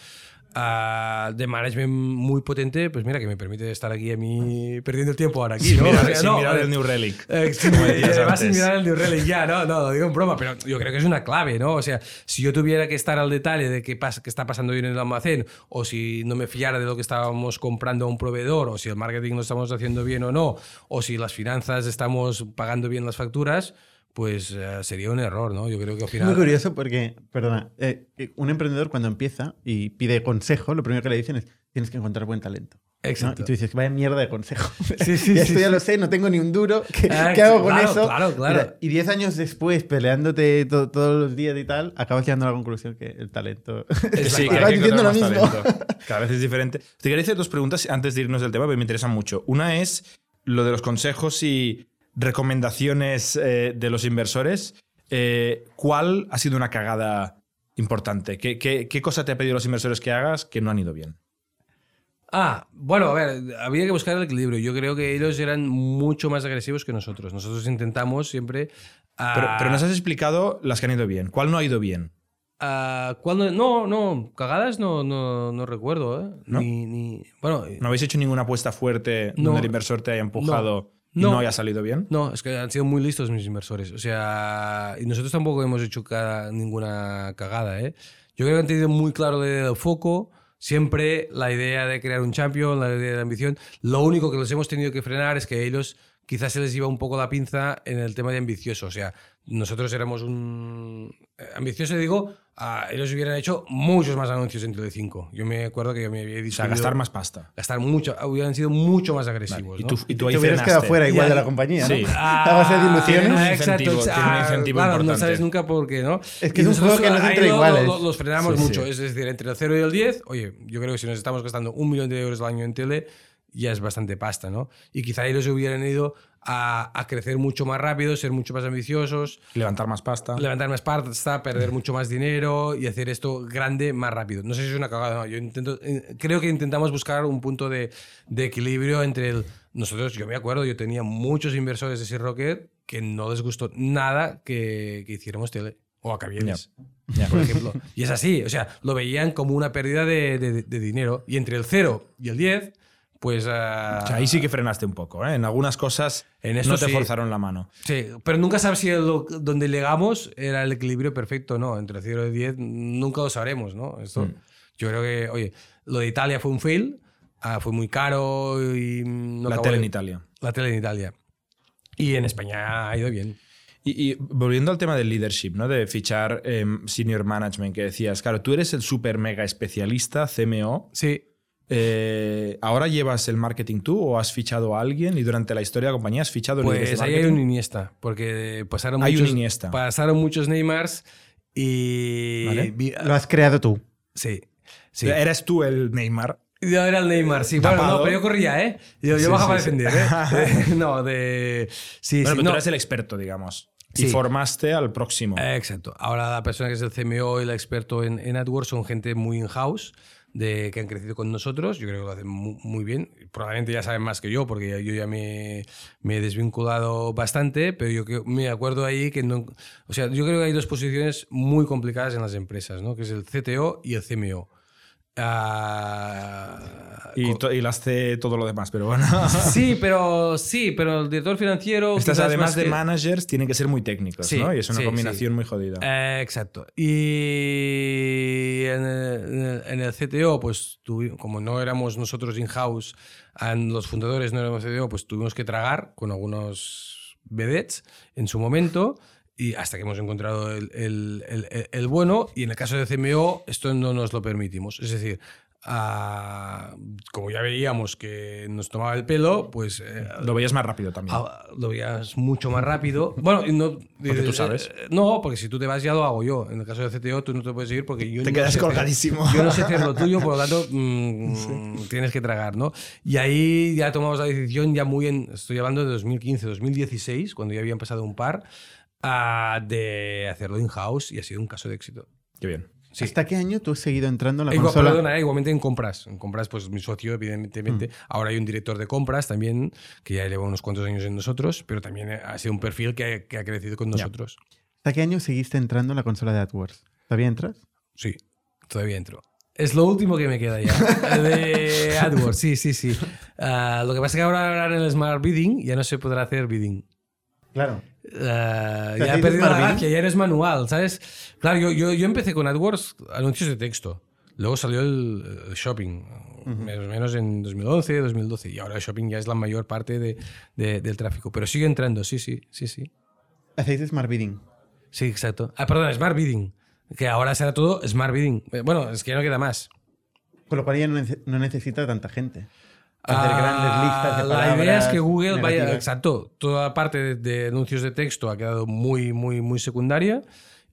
ah, de management muy potente, pues mira, que me permite estar aquí a mí perdiendo el tiempo ahora aquí, ¿no? Mirar- sin no, mirar eh, el New Relic. eh, decías además sin mirar el New Relic ya, no, no, lo digo en broma, pero yo creo que es una clave, ¿no? O sea, si yo tuviera que estar al detalle de qué, pasa, qué está pasando hoy en el almacén, o si no me fiara de lo que estábamos comprando a un proveedor, o si el marketing lo estamos haciendo bien o no, o si las finanzas estamos pagando bien las facturas, pues eh, sería un error, ¿no? Yo creo que al final... muy curioso porque, perdona, eh, eh, un emprendedor cuando empieza y pide consejo, lo primero que le dicen es tienes que encontrar buen talento. ¿no? Exacto. Y tú dices, vaya mierda de consejo. Sí, sí, ya sí, esto ya sí. lo sé, no tengo ni un duro. ¿Qué, Ah, qué hago con claro, eso? claro, claro. Mira, y 10 años después, peleándote to- todos los días y tal, acabas llegando a la conclusión que el talento. Es Sí, que que diciendo encontrar lo más mismo. talento. Cada vez es diferente. Te quería hacer dos preguntas antes de irnos del tema, porque me interesan mucho. Una es lo de los consejos y recomendaciones eh, de los inversores. Eh, ¿Cuál ha sido una cagada importante? ¿Qué, qué, qué cosa te ha pedido los inversores que hagas que no han ido bien? Ah, bueno, a ver, había que buscar el equilibrio. Yo creo que ellos eran mucho más agresivos que nosotros. Nosotros intentamos siempre... ah, Pero, pero nos has explicado las que han ido bien. ¿Cuál no ha ido bien? ah, ¿cuándo? No, no, cagadas no, no, no recuerdo, ¿eh? ¿No? Ni, ni- bueno, ¿No habéis hecho ninguna apuesta fuerte No. donde el inversor te haya empujado No. no haya salido bien? No, es que han sido muy listos mis inversores. O sea, y nosotros tampoco hemos hecho ca- ninguna cagada, ¿eh? Yo creo que han tenido muy claro la idea del foco, siempre la idea de crear un champion, la idea de la ambición. Lo único que los hemos tenido que frenar es que ellos quizás se les iba un poco la pinza en el tema de ambicioso. O sea, nosotros éramos un... eh, Ambicioso, digo, ellos hubieran hecho muchos más anuncios en Telecinco. Yo me acuerdo que yo me había O dicho... sea, gastar más pasta. Gastar mucho, hubieran sido mucho más agresivos. Y ¿no? tú, y tú ahí Te hubieras quedado fuera igual Ya, de la compañía, ¿no? sí. A base de ilusiones. Ah, incentivo, exacto, un ah, incentivo claro, no sabes nunca por qué, ¿no? Es que Y es un juego nosotros que no ahí entre lo- iguales. lo- Los frenamos Sí, mucho. sí. Es decir, entre el 0 y el 10, oye, yo creo que si nos estamos gastando un millón de euros al año en tele, ya es bastante pasta, ¿no? Y quizá ellos hubieran ido a, a crecer mucho más rápido, ser mucho más ambiciosos, Levantar más pasta. levantar más pasta, perder mucho más dinero y hacer esto grande más rápido. No sé si es una cagada, no. Yo intento, eh, creo que intentamos buscar un punto de, de equilibrio entre el. Nosotros, yo me acuerdo, yo tenía muchos inversores de ese Rocket que no les gustó nada que, que hiciéramos tele. O a por ejemplo. Y es así, o sea, lo veían como una pérdida de, de- de dinero. Y entre el 0 y el 10, pues. ah, O sea, ahí sí que frenaste un poco, ¿eh? En algunas cosas En esto no te sí. forzaron la mano. Sí, pero nunca sabes si lo- donde llegamos era el equilibrio perfecto no. Entre 0 y 10 nunca lo sabremos, ¿no? Esto, Mm. Yo creo que, oye, lo de Italia fue un fail, ah, fue muy caro y no la tele en de- Italia. La tele en Italia. Y en España ha ido bien. Y, y volviendo al tema del leadership, ¿no? De fichar em, senior management que decías, claro, tú eres el super mega especialista CMO. Sí. Eh, ¿Ahora llevas el marketing tú o has fichado a alguien y durante la historia de la compañía has fichado Pues de ahí hay marketing? un Iniesta, porque pasaron Hay un muchos, Iniesta. pasaron muchos Neymars y... Vale. vi- Lo has creado tú. sí, sí. Eres tú el Neymar. Yo era el Neymar, sí. Bueno, Tapado. no, pero yo corría, ¿eh? Yo, yo Sí, bajaba sí, a defender, ¿eh? no, de... Sí, bueno, sí, pero no. tú eres el experto, digamos. Y formaste al próximo. Eh, Exacto. Ahora la persona que es el CMO y el experto en, en AdWords son gente muy in-house, de, que han crecido con nosotros. Yo creo que lo hacen mu- muy, bien. Probablemente ya saben más que yo, porque yo ya me, me he desvinculado bastante, pero yo creo- me acuerdo ahí que no... O sea, yo creo que hay dos posiciones muy complicadas en las empresas, ¿no? Que es el CTO y el CMO. Ah, y, y hace todo lo demás, pero bueno. Sí, pero sí, pero el director financiero. Estas, además más de que- managers, tienen que ser muy técnicos, Sí, ¿no? Y es una sí, combinación sí. muy jodida. Eh, exacto. Y en el, en CTO, pues como no éramos nosotros in-house, los fundadores no éramos CTO, pues tuvimos que tragar con algunos vedettes en su momento. Y hasta que hemos encontrado el, el- el- el- bueno, y en el caso de CMO, esto no nos lo permitimos. Es decir, ah, como ya veíamos que nos tomaba el pelo, pues eh, Lo veías más rápido también. Ah, lo veías mucho más rápido. Bueno, no, Porque tú sabes. eh, No, porque si tú te vas ya lo hago yo. En el caso de CTO tú no te puedes ir porque yo Te no quedas sé hacer- colgadísimo. yo no sé hacer lo tuyo, por lo tanto mm, tienes que tragar, ¿no? Y ahí ya tomamos la decisión ya muy en, estoy hablando de 2015, 2016, cuando ya habían pasado un par, de hacerlo in-house y ha sido un caso de éxito. Qué bien. Sí. ¿Hasta qué año tú has seguido entrando en la Igual, consola? perdona, eh, igualmente en compras. En compras, pues mi socio, evidentemente. Ahora hay un director de compras también, que ya lleva unos cuantos años en nosotros, pero también ha sido un perfil que, que ha crecido con nosotros. ¿Hasta qué año seguiste entrando en la consola de AdWords? ¿Todavía entras? Sí, todavía entro. Es lo último que me queda ya. De AdWords, sí, sí, sí. Ah, lo que pasa es que ahora en el Smart Bidding ya no se podrá hacer bidding. Claro. Ah, ¿Te ya he perdido la gracia, ya eres manual, ¿sabes? Claro, yo, yo, yo empecé con AdWords, anuncios de texto. Luego salió el, el shopping, más o menos en 2011, 2012. Y ahora el shopping ya es la mayor parte de- de- del tráfico. Pero sigue entrando, sí, sí, sí, sí. Hacéis Smart Bidding. Sí, exacto. Ah, perdón, Smart Bidding. Que ahora será todo Smart Bidding. Eh, Bueno, es que ya no queda más. Con lo cual ya no, no necesita tanta gente. Hacer grandes Ah, listas de palabras. La idea es que Google vaya. negativas. Exacto. Toda la parte de, de anuncios de texto ha quedado muy, muy, muy secundaria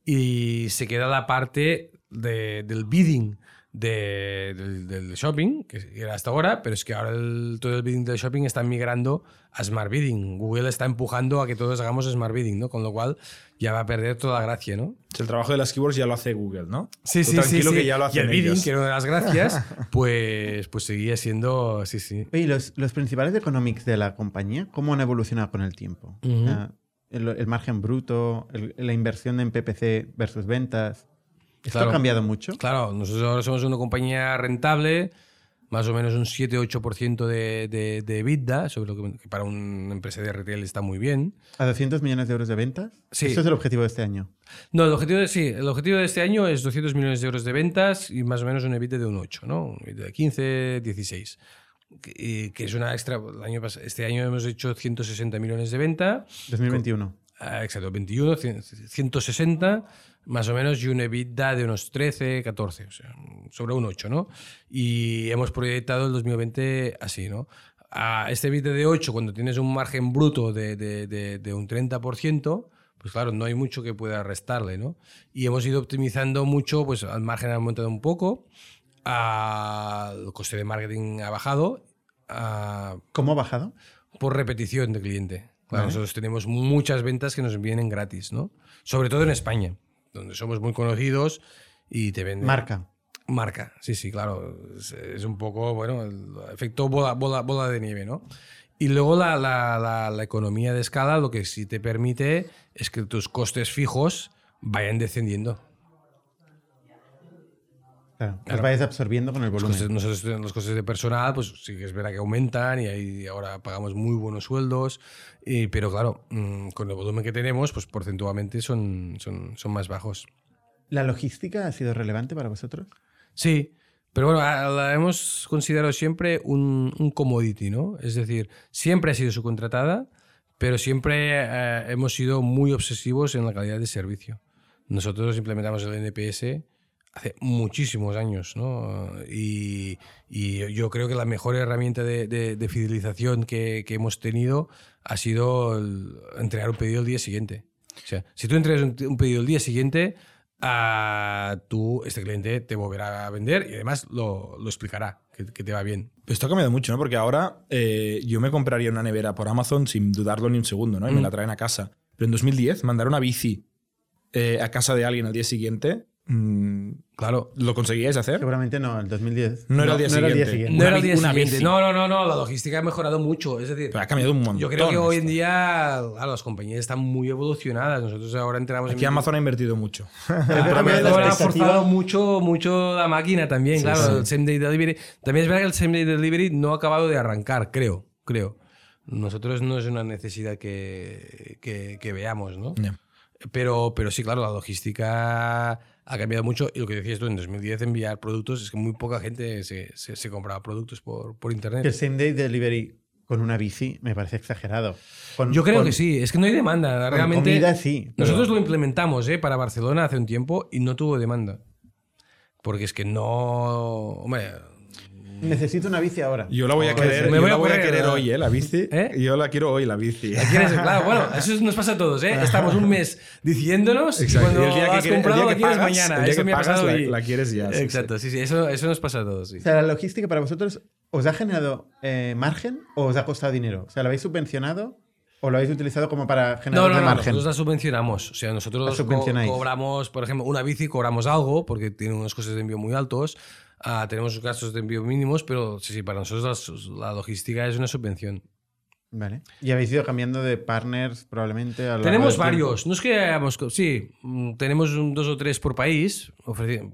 y se queda la parte de- del bidding de- del, del shopping, que era hasta ahora, pero es que ahora el- todo el bidding del shopping está migrando a Smart Bidding. Google está empujando a que todos hagamos Smart Bidding, ¿no? Con lo cual ya va a perder toda la gracia, ¿no? El trabajo de las keywords ya lo hace Google, ¿no? Sí, Tú sí, tranquilo sí, que ya lo y hacen el bidding, ellos. que era una de las gracias, pues, pues seguía siendo. Sí, sí. Oye, ¿y los, los principales economics de la compañía, ¿cómo han evolucionado con el tiempo? El, el margen bruto, el- la inversión en PPC versus ventas. ¿Esto Claro. ha cambiado mucho? Claro, nosotros ahora somos una compañía rentable, más o menos un 7-8% de, de, de EBITDA, sobre lo que, que para una empresa de retail está muy bien. ¿A 200 millones de euros de ventas? Sí. Esto es el objetivo de este año. No, el objetivo, de, sí, el objetivo de este año es 200 millones de euros de ventas y más o menos un EBITDA de un 8, ¿no? Un EBITDA de 15, 16. Que, que es una extra. El año este año hemos hecho 160 millones de venta. 2021. Ah, exacto, 21, 100, 160, más o menos, y un EBITDA de unos 13, 14, o sea, sobre un 8, ¿no? Y hemos proyectado el 2020 así, ¿no? A este EBITDA de 8, cuando tienes un margen bruto de, de, de, de un 30%, pues claro, no hay mucho que pueda restarle, ¿no? Y hemos ido optimizando mucho, pues al margen ha aumentado un poco, el coste de marketing ha bajado, ah, ¿Cómo ha bajado? por repetición de cliente. Claro, Vale. Nosotros tenemos muchas ventas que nos vienen gratis, ¿no? Sobre todo en España, donde somos muy conocidos y te venden. Marca. Marca, sí, sí, claro. Es, es un poco, bueno, el efecto bola, bola, bola de nieve, ¿no? Y luego la, la- la- la economía de escala lo que sí te permite es que tus costes fijos vayan descendiendo. Claro. Los Claro. vayas absorbiendo con el Los volumen. costes- nosotros tenemos los costes de personal, pues sí que es verdad que aumentan y ahí ahora pagamos muy buenos sueldos, y- pero claro, mm, con el volumen que tenemos, pues porcentualmente son, son, son más bajos. ¿La logística ha sido relevante para vosotros? Sí, pero bueno, la hemos considerado siempre un, un commodity, ¿no? Es decir, siempre ha sido subcontratada, pero siempre eh, hemos sido muy obsesivos en la calidad de servicio. Nosotros implementamos el NPS hace muchísimos años, ¿no? Y, y yo creo que la mejor herramienta de, de- de fidelización que, que hemos tenido ha sido el entregar un pedido el día siguiente. O sea, si tú entregas un, un pedido el día siguiente, ah, tú, este cliente te volverá a vender y además lo, lo explicará, que, que te va bien. Esto ha cambiado mucho, ¿no? Porque ahora eh, yo me compraría una nevera por Amazon sin dudarlo ni un segundo, ¿no? Y me Mm. la traen a casa. Pero en 2010, mandar una bici eh, a casa de alguien al día siguiente, Claro. ¿lo conseguíais hacer? Seguramente no, el 2010. No era el día no era el día siguiente. No era el día siguiente. No, no, no, no, la logística ha mejorado mucho. Es decir, Pero ha cambiado un montón. yo creo que hoy en día claro, las compañías están muy evolucionadas. Nosotros ahora entramos Aquí en. Amazon ha invertido mucho. Amazon ha forzado mucho, mucho la máquina también, Sí, claro, sí. el same day delivery. También es verdad que el same day delivery no ha acabado de arrancar, creo, creo. Nosotros no es una necesidad que, que- que veamos, ¿no? Pero, pero sí, claro, la logística ha cambiado mucho. Y lo que decías tú, en 2010 enviar productos, es que muy poca gente se, se- se compraba productos por, por Que el internet. same day delivery con una bici me parece exagerado. Con- Yo creo con- que sí, es que no hay demanda. Realmente, comida sí. pero- nosotros lo implementamos ¿eh? para Barcelona hace un tiempo y no tuvo demanda. Porque es que no. Hombre, Necesito una bici ahora. Yo la voy a querer. Me yo voy la a voy a querer ¿no? hoy, ¿eh? La bici. ¿Eh? Yo la quiero hoy, la bici. ¿quieres? Claro, bueno, eso nos pasa a todos, ¿eh? Estamos un mes diciéndonos y Exacto. cuando Y el día que has el comprado día la que quieres pagas, mañana. el día Eso que me ha pagas, pasado la- y- la quieres ya, sí, Exacto, sí, sí, eso, eso nos pasa a todos. Sí. O sea, la logística para vosotros, ¿os ha generado eh, margen o os ha costado dinero? O sea, ¿lo habéis subvencionado o lo habéis utilizado como para No, generar no, no, margen? nosotros la subvencionamos. O sea, nosotros La co- cobramos, por ejemplo, una bici cobramos algo porque tiene unos costes de envío muy altos. Ah, tenemos gastos de envío mínimos, pero sí, sí, para nosotros la, la logística es una subvención. Vale. ¿Y habéis ido cambiando de partners probablemente? A lo largo Tenemos del tiempo? varios, no es que hayamos, sí, mm, tenemos un dos o tres por país,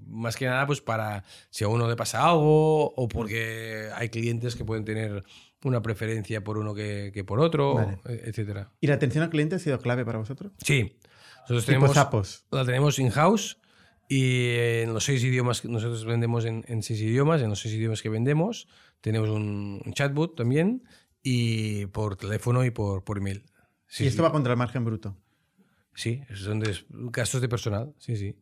más que nada pues para si a uno le pasa algo o porque hay clientes que pueden tener una preferencia por uno que, que por otro, Vale. e- etcétera. ¿Y la atención al cliente ha sido clave para vosotros? Sí, nosotros tenemos, sapos. la tenemos in-house y en los seis idiomas que nosotros vendemos en, en seis idiomas, en los seis idiomas que vendemos, tenemos un, un chatbot también y por teléfono y por, por email. Sí, y esto sí. va contra el margen bruto. Sí, son de- gastos de personal, sí, sí.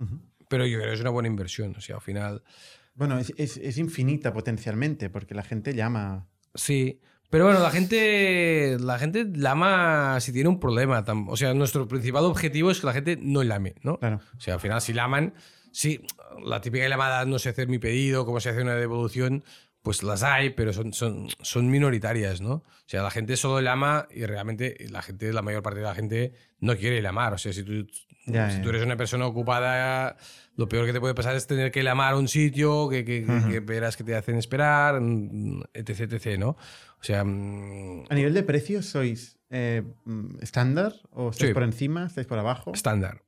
Ujú. Pero yo creo que es una buena inversión, o sea, al final, Bueno, es, es- es infinita potencialmente, porque la gente llama. sí. Pero bueno, la gente, la gente lama si tiene un problema. O sea, nuestro principal objetivo es que la gente no llame, ¿no? Claro. O sea, al final, si llaman, sí, la típica llamada, no sé hacer mi pedido, cómo se hace una devolución, pues las hay, pero son, son, son minoritarias, ¿no? O sea, la gente solo llama y realmente la gente, la mayor parte de la gente no quiere llamar. O sea, si tú, Ya, si ya. tú eres una persona ocupada, lo peor que te puede pasar es tener que llamar a un sitio, que, que, que- que verás que te hacen esperar, mm, etc, etc, ¿no? O sea, mm, ¿A nivel de precios sois eh, mm, estándar o estáis Sí. por encima, estáis por abajo? estándar.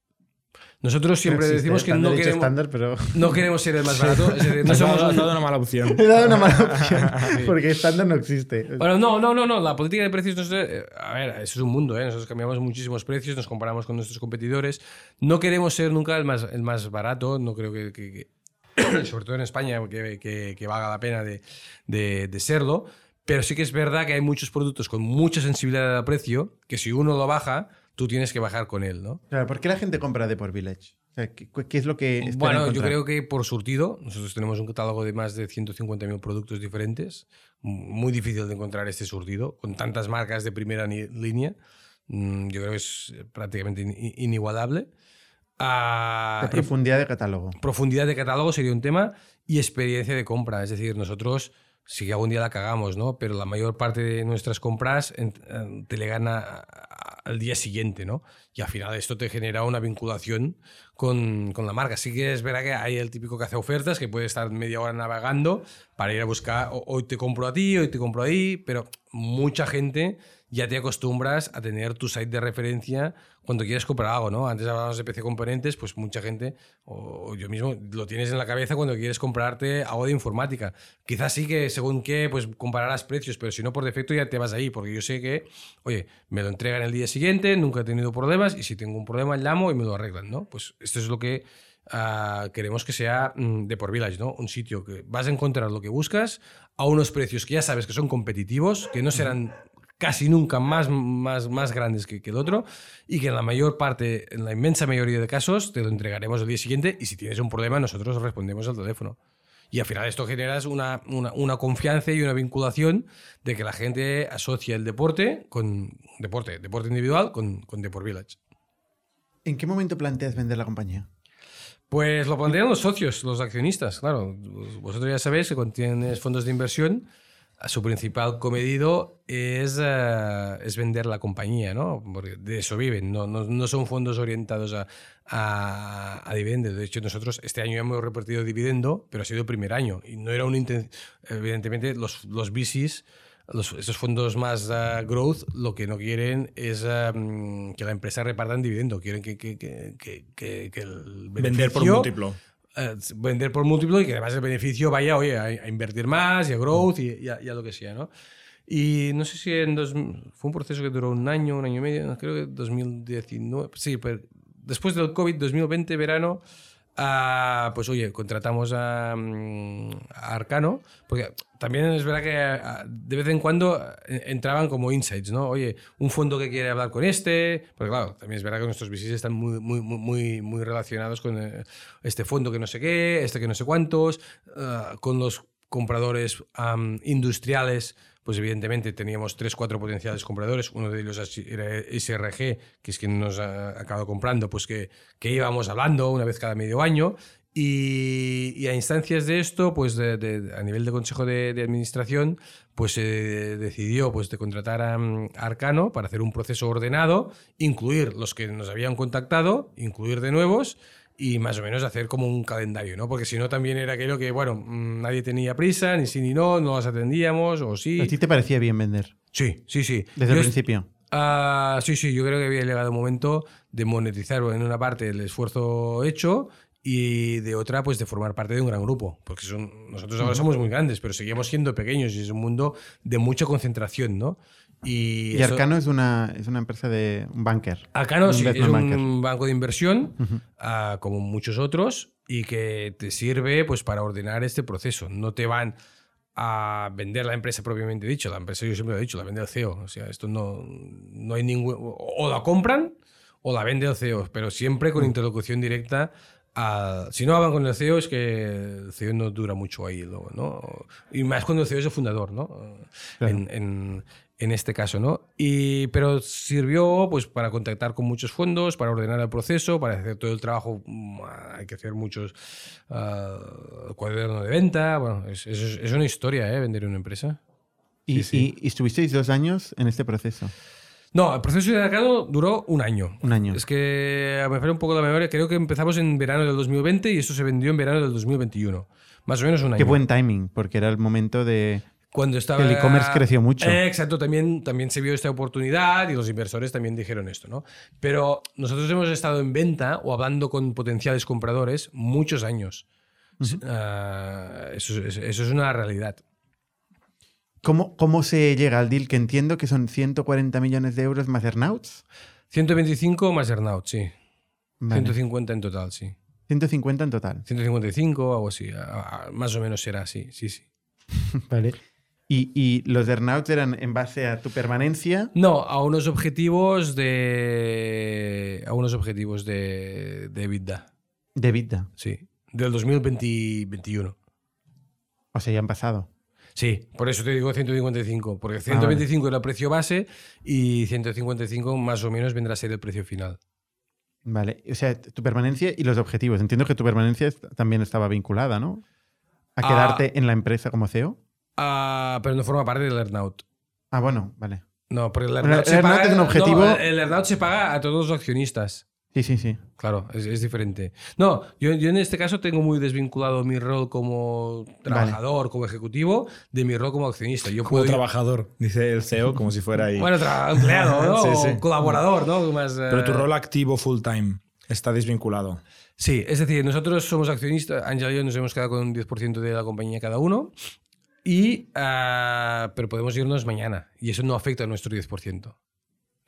Nosotros siempre existe decimos que no queremos, estándar, pero no queremos ser el más barato. es decir, no somos dado- una mala opción. he dado una mala opción, porque estándar no existe. Bueno, no, no, no, no. La política de precios, no eh, a ver, eso es un mundo, ¿eh? Nosotros cambiamos muchísimos precios, nos comparamos con nuestros competidores. No queremos ser nunca el más, el más barato, no creo que, que- que- sobre todo en España, que, que- que valga la pena de, de- de serlo. Pero sí que es verdad que hay muchos productos con mucha sensibilidad al precio, que si uno lo baja, tú tienes que bajar con él, ¿no? Claro, ¿Por qué la gente compra de por Village? O sea, ¿qué, qué es lo que Bueno, yo encontrar? creo que por surtido, nosotros tenemos un catálogo de más de 150.000 productos diferentes, muy difícil de encontrar este surtido, con tantas marcas de primera línea, Mm, yo creo que es prácticamente in- inigualable. Ah, profundidad de catálogo. profundidad de catálogo sería un tema y experiencia de compra, es decir, nosotros sí que algún día la cagamos, ¿no? Pero la mayor parte de nuestras compras te le gana al día siguiente, ¿no? Y al final esto te genera una vinculación con, con la marca. Sí que es verdad que hay el típico que hace ofertas, que puede estar media hora navegando para ir a buscar, "O- hoy te compro a ti, hoy te compro ahí, pero mucha gente ya te acostumbras a tener tu site de referencia cuando quieres comprar algo, ¿no? Antes hablábamos de PC componentes, pues mucha gente, o yo mismo, lo tienes en la cabeza cuando quieres comprarte algo de informática. Quizás sí que según qué, pues compararás precios, pero si no por defecto ya te vas ahí, porque yo sé que, oye, me lo entregan el día siguiente, nunca he tenido problemas, y si tengo un problema llamo y me lo arreglan, ¿no? Pues esto es lo que ah, queremos que sea mm, de por Village, ¿no? Un sitio que vas a encontrar lo que buscas a unos precios que ya sabes que son competitivos, que no serán casi nunca más, más, más grandes que, que el otro y que en la mayor parte, en la inmensa mayoría de casos, te lo entregaremos el día siguiente y si tienes un problema nosotros respondemos al teléfono. Y al final esto generas una, una, una confianza y una vinculación de que la gente asocia el deporte con deporte, deporte individual con, con Deport Village. ¿En qué momento planteas vender la compañía? Pues lo pondrían los socios, los accionistas, claro. Vosotros ya sabéis que cuando tienes fondos de inversión, su principal comedido es, eh, es vender la compañía, ¿no? Porque de eso viven, no, no, no son fondos orientados a, a, a dividendos. De hecho, nosotros este año ya hemos repartido dividendo, pero ha sido el primer año. Y no era un Evidentemente, los, los VCs, los, esos fondos más eh, growth, lo que no quieren es mm, que la empresa reparta en dividendo. Quieren que, que, que, el Vender por múltiplo. Eh, vender por múltiplo y que además el beneficio vaya a, invertir más y a growth y, y lo que sea, ¿no? Y no sé si en dos, fue un proceso que duró un año, un año y medio, creo que 2019, sí, pero después del COVID, 2020, verano, pues oye, contratamos a, mm, a Arcano, porque también es verdad que de vez en cuando eh, entraban como insights, ¿no? Oye, un fondo que quiere hablar con este, porque claro, también es verdad que nuestros VCs están muy, muy, muy, relacionados con eh, este fondo que no sé qué, este que no sé cuántos, ah, con los compradores industriales, pues evidentemente teníamos tres, cuatro potenciales compradores. Uno de ellos era SRG, que es quien nos ha acabado comprando, pues que, que íbamos hablando una vez cada medio año. Y, a instancias de esto, pues a nivel de consejo de, administración, pues se decidió pues, de contratar mm, a Arcano para hacer un proceso ordenado, incluir los que nos habían contactado, incluir de nuevos y más o menos hacer como un calendario, ¿no? Porque si no también era aquello que, bueno, mm, nadie tenía prisa, ni sí ni no, no las atendíamos, o sí. ¿A ti te parecía bien vender? Sí, sí, sí. Desde Yo el principio. Ah, sí, sí, yo creo que había llegado el momento de monetizar en una parte el esfuerzo hecho y de otra, pues de formar parte de un gran grupo. Porque son, nosotros ahora somos muy grandes, pero seguimos siendo pequeños y es un mundo de mucha concentración, ¿no? Y, Y eso- Arcano es una, es una empresa de un banker. Arcano sí, es un banker. banco de inversión, Ujú. ah, como muchos otros, y que te sirve pues, para ordenar este proceso. No te van a vender la empresa propiamente dicho. La empresa, yo siempre lo he dicho, la vende el CEO. O sea, esto no, no hay ningún. O la compran o la vende el CEO, pero siempre con interlocución directa. A- si no hablan con el CEO es que el CEO no dura mucho ahí luego, ¿no? Y más cuando el CEO es el fundador, ¿no? Claro. En, en- en este caso, ¿no? Y, pero sirvió pues para contactar con muchos fondos, para ordenar el proceso, para hacer todo el trabajo. mm, Hay que hacer muchos ah, cuadernos de venta. Bueno, es, es- es una historia, ¿eh? Vender una empresa. Y, Sí, sí. y- y estuvisteis dos años en este proceso. No, el proceso de Arcano duró un año. Un año. Es que me falla un poco la memoria. Creo que empezamos en verano del 2020 y esto se vendió en verano del 2021. Más o menos un año. Qué buen timing, porque era el momento de... Cuando estaba... El e-commerce creció mucho. Eh, exacto, también, también se vio esta oportunidad y los inversores también dijeron esto, ¿no? Pero nosotros hemos estado en venta o hablando con potenciales compradores muchos años. Ah, eso, es- eso es una realidad. ¿Cómo, ¿Cómo se llega al deal? Que entiendo que son 140 millones de euros más earnouts. 125 más earnout, sí. Vale. 150 en total, sí. 150 en total. 155, algo así. Más o menos será así, sí, sí. Vale. Y, y los earnouts eran en base a tu permanencia. No, a unos objetivos de. A unos objetivos de, de EBITDA, De vida. sí. Del 2021. O sea, ya han pasado. Sí, por eso te digo 155, Ah, porque 125 era el precio base y 155 más o menos vendrá a ser el precio final. Vale. O sea, tu permanencia y los objetivos. Entiendo que tu permanencia también estaba vinculada, ¿no? A Ah. quedarte en la empresa como CEO. Ah, pero no forma parte del earnout. Ah, bueno, vale. No, porque el earnout, el se earnout paga, es un objetivo- no, el earnout se paga a todos los accionistas. Sí, sí, sí. Claro, es, es diferente. No, yo, yo en este caso tengo muy desvinculado mi rol como trabajador, como ejecutivo, de mi rol como accionista. Yo Como puedo ir- trabajador, dice el CEO, como si fuera ahí. Bueno, empleado, ¿no? Sí, O sí. colaborador, ¿no? Más, eh, Pero tu rol activo full time está desvinculado. Sí, es decir, nosotros somos accionistas, Ángel y yo nos hemos quedado con un 10% de la compañía cada uno, y, ah, pero podemos irnos mañana y eso no afecta a nuestro 10%.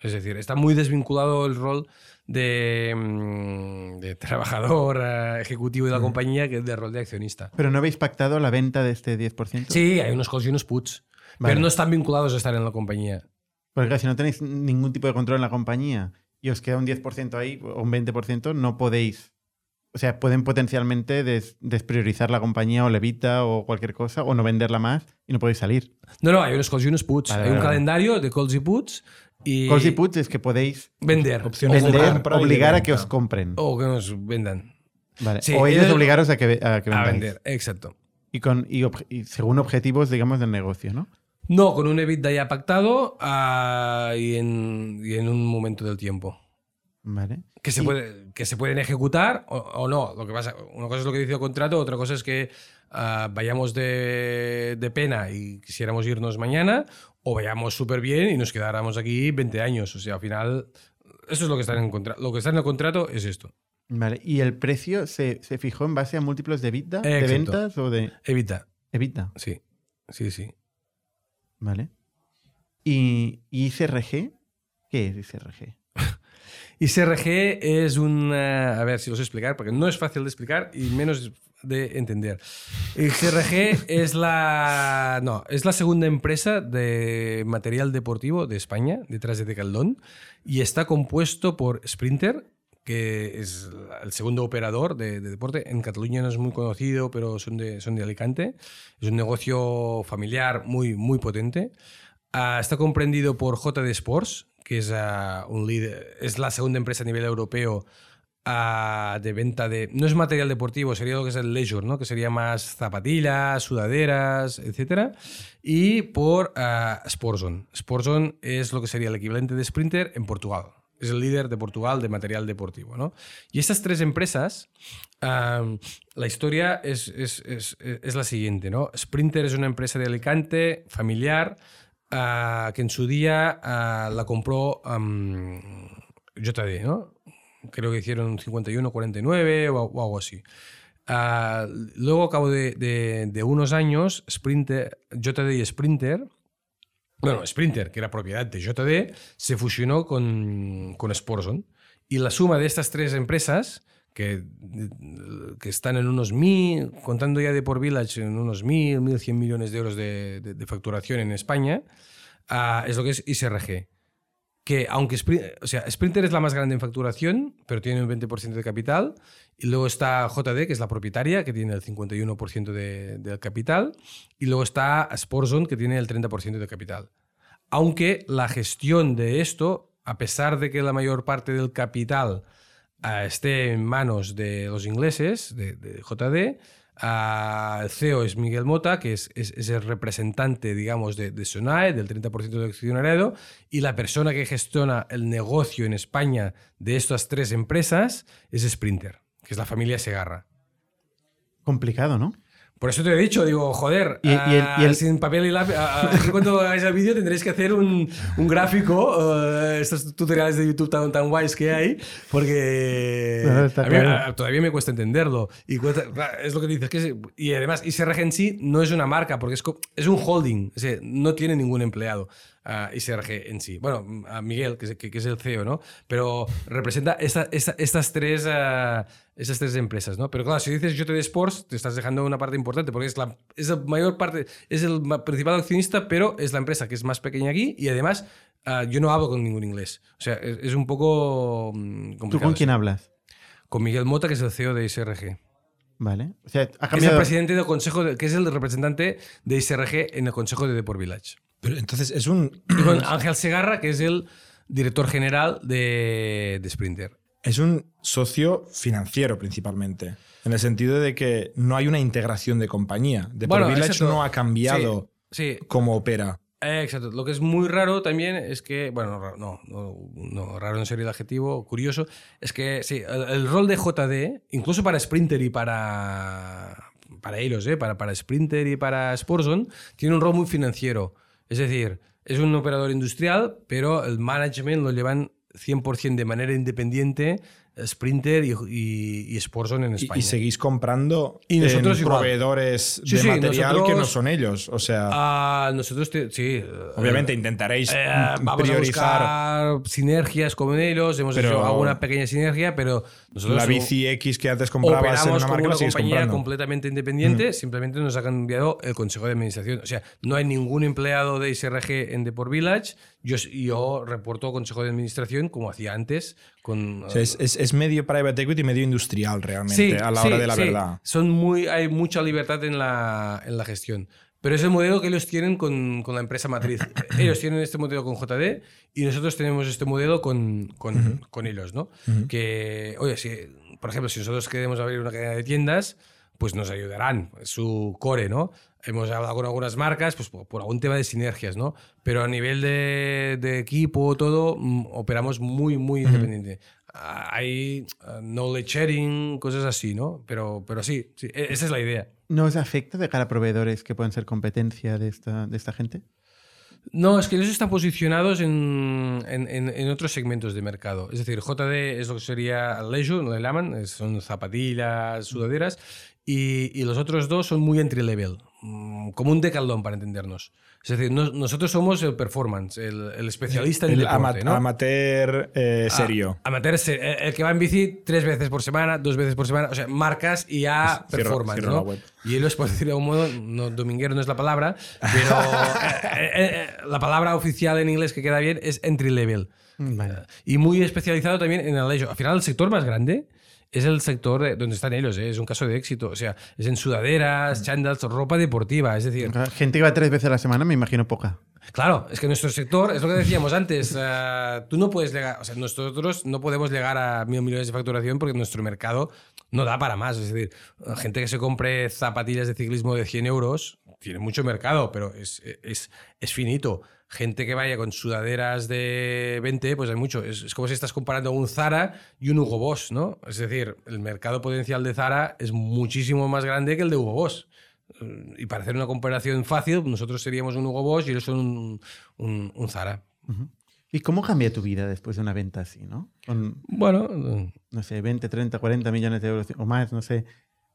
Es decir, está muy desvinculado el rol de, mm, de trabajador eh, ejecutivo de la compañía que del rol de accionista. Pero no habéis pactado la venta de este 10%. Sí, hay unos calls y unos puts, Vale. pero no están vinculados a estar en la compañía. Porque claro, si no tenéis ningún tipo de control en la compañía y os queda un 10% ahí o un 20%, no podéis. O sea, pueden potencialmente des- despriorizar la compañía o levita o cualquier cosa o no venderla más y no podéis salir. No, no, hay unos calls y unos puts. Vale, hay un vale, vale. calendario de calls y puts y Calls y puts es que podéis vender. Opciones de compra obligar a que os compren. O que nos vendan. Vale. sí, o ellos obligaros a que, a que A vendáis. vender, exacto. Y, con, y, según objetivos, digamos, del negocio, ¿no? No, con un EBITDA ya pactado ah, y, en, y en un momento del tiempo. Vale. Que se, Y- puede, que se pueden ejecutar o, o no. Lo que pasa, una cosa es lo que dice el contrato, otra cosa es que ah, vayamos de, de pena y quisiéramos irnos mañana, o vayamos súper bien y nos quedáramos aquí 20 años. O sea, al final, eso es lo que está en el contrato. Lo que está en el contrato es esto. Vale. ¿Y el precio se, se fijó en base a múltiplos de EBITDA? ¿De Exacto. ventas o de Evita. EBITDA? Sí, sí, sí. Vale. ¿Y, y ICRG? ¿Qué es ICRG? Y CRG es un... eh, a ver si lo sé explicar, porque no es fácil de explicar y menos de entender. Y CRG es la... No, es la segunda empresa de material deportivo de España, detrás de Decathlon, y está compuesto por Sprinter, que es el segundo operador de, de deporte. En Cataluña no es muy conocido, pero son de, son de Alicante. Es un negocio familiar muy, muy potente. Ah, está comprendido por JD Sports, que es, ah, un líder, es la segunda empresa a nivel europeo de venta de... No es material deportivo, sería lo que es el leisure, ¿no? que sería más zapatillas, sudaderas, etc. Y por ah, Sportzone. Sportzone es lo que sería el equivalente de Sprinter en Portugal. Es el líder de Portugal de material deportivo. ¿no? Y estas tres empresas, la historia es, es- es- es la siguiente. ¿no? Sprinter es una empresa de Alicante, familiar, ah, que en su día ah, la compró am, JD, ¿no? Creo que hicieron un 51-49 o, o algo así. Ah, luego, a cabo de, de- de unos años, Sprinter, JD y Sprinter, bueno, Sprinter, que era propiedad de JD, se fusionó con, con Sportson. Y la suma de estas tres empresas, que, que están en unos mil, contando ya de por Village, en unos mil, mil cien millones de euros de, de- facturación en España, ah, es lo que es ISRG. Que aunque Sprin- o sea, Sprinter es la más grande en facturación, pero tiene un 20% de capital. Y luego está JD, que es la propietaria, que tiene el 51% de- del capital. Y luego está Sportzone, que tiene el 30% de capital. Aunque la gestión de esto, a pesar de que la mayor parte del capital ah, esté en manos de los ingleses, de, de JD, el CEO es Miguel Mota, que es, es- el representante, digamos, de, de Sonae, del 30% del accionariado, y la persona que gestiona el negocio en España de estas tres empresas es Sprinter, que es la familia Segarra. Complicado, ¿no? Por eso te he dicho, digo, joder, Y- y el- ah, y el- sin papel y lápiz. ah, cuando hagáis el vídeo tendréis que hacer un, un gráfico, eh, estos tutoriales de YouTube tan, tan guays que hay, porque No, está a mí, claro. ah, todavía me cuesta entenderlo. Y cuesta- ah, es lo que dices. Que es- y además, ISRG en sí no es una marca, porque es, es un holding, o sea, no tiene ningún empleado. Ah, ISRG en sí. Bueno, a Miguel, que es, que- que es el CEO, ¿no? Pero representa esta- esta- estas tres esas tres empresas, ¿no? Pero claro, si dices JD Sports, te estás dejando una parte importante porque es la, es la mayor parte, es el principal accionista, pero es la empresa que es más pequeña aquí y además ah, yo no hablo con ningún inglés. O sea, es, es un poco mm, ¿Tú complicado. con quién hablas? Con Miguel Mota, que es el CEO de ISRG. Vale. O sea, ha Es el cambiado. presidente del consejo, de- que es el representante de ISRG en el consejo de Deport Village. Pero entonces es un, con Ángel Segarra, que es el director general de, de Sprinter. es un socio financiero principalmente. En el sentido de que no hay una integración de compañía. De Bueno, no ha cambiado Sí, cómo opera. Exacto. Lo que es muy raro también es que, bueno, no, no, no, raro no sería el adjetivo, curioso, es que sí, el, el rol de JD, incluso para Sprinter y para, para ellos, eh, para, para Sprinter y para Sportzone, tiene un rol muy financiero. Es decir, es un operador industrial, pero el management lo llevan 100% de manera independiente Sprinter y, y, y Sportzone en Y, España. y seguís comprando Y nosotros en proveedores Sí, de sí, material que nosotros- no son ellos. O sea, Ah, nosotros, te- sí. obviamente intentaréis Eh, mm, vamos priorizar a buscar sinergias con ellos, hemos Pero- hecho alguna pequeña sinergia, pero nosotros la bici X que antes comprabas en una como marca una compañía comprando. completamente independiente, simplemente nos ha cambiado el consejo de administración. O sea, no hay ningún empleado de ISRG en Deport Village, yo, yo reporto consejo de administración como hacía antes con... O sea, es, es- es medio private equity y medio industrial realmente Sí, a la sí, hora de la sí. verdad. Son muy, hay mucha libertad en la, en la gestión. Pero es el modelo que ellos tienen con, con la empresa matriz. ellos tienen este modelo con JD y nosotros tenemos este modelo con, con, con ellos, ¿no? Que, oye, si, por ejemplo, si nosotros queremos abrir una cadena de tiendas, pues nos ayudarán, su core, ¿no? Hemos hablado con algunas marcas, pues por, por algún tema de sinergias, ¿no? Pero a nivel de, de equipo, todo, mm, operamos muy, muy independiente. Ah, Hay ah, knowledge sharing, cosas así, ¿no? Pero, pero sí, sí, e- esa es la idea. ¿No os afecta de cara a proveedores que pueden ser competencia de esta, de esta gente? No, es que ellos están posicionados en, en- en- otros segmentos de mercado. Es decir, JD es lo que sería leisure, le llaman, es- son zapatillas, sudaderas, y, y los otros dos son muy entry level, mm, como un decaldón para entendernos. Es decir, no- nosotros somos el performance, el, el especialista en El deporte, ama- ¿no? amateur eh, Ah, serio. amateur, se- el, el que va en bici tres veces por semana, dos veces por semana, o sea, marcas y Cierro- performance, cierro ¿no? Y ellos, por decirlo de algún modo, no, dominguero no es la palabra, pero eh, eh, eh, la palabra oficial en inglés que queda bien es entry level. Vale. Y muy especializado también en el. Al final, el sector más grande es el sector de- donde están ellos, ¿eh? es un caso de éxito. O sea, es en sudaderas, chandals, ropa deportiva. Es decir, Gente que va tres veces a la semana, me imagino poca. Claro, es que nuestro sector, es lo que decíamos antes, eh, tú no puedes llegar, o sea, nosotros no podemos llegar a mil millones de facturación porque nuestro mercado no da para más. Es decir, gente que se compre zapatillas de ciclismo de 100 euros tiene mucho mercado, pero es, es, es finito. Gente que vaya con sudaderas de 20, pues hay mucho. Es, es como si estás comparando un Zara y un Hugo Boss, ¿no? Es decir, el mercado potencial de Zara es muchísimo más grande que el de Hugo Boss. y para hacer una comparación fácil, nosotros seríamos un Hugo Boss y ellos son un, un, un Zara. ¿Y cómo cambia tu vida después de una venta así, no? Con, Bueno, no sé, 20, 30, 40 millones de euros o más, no sé.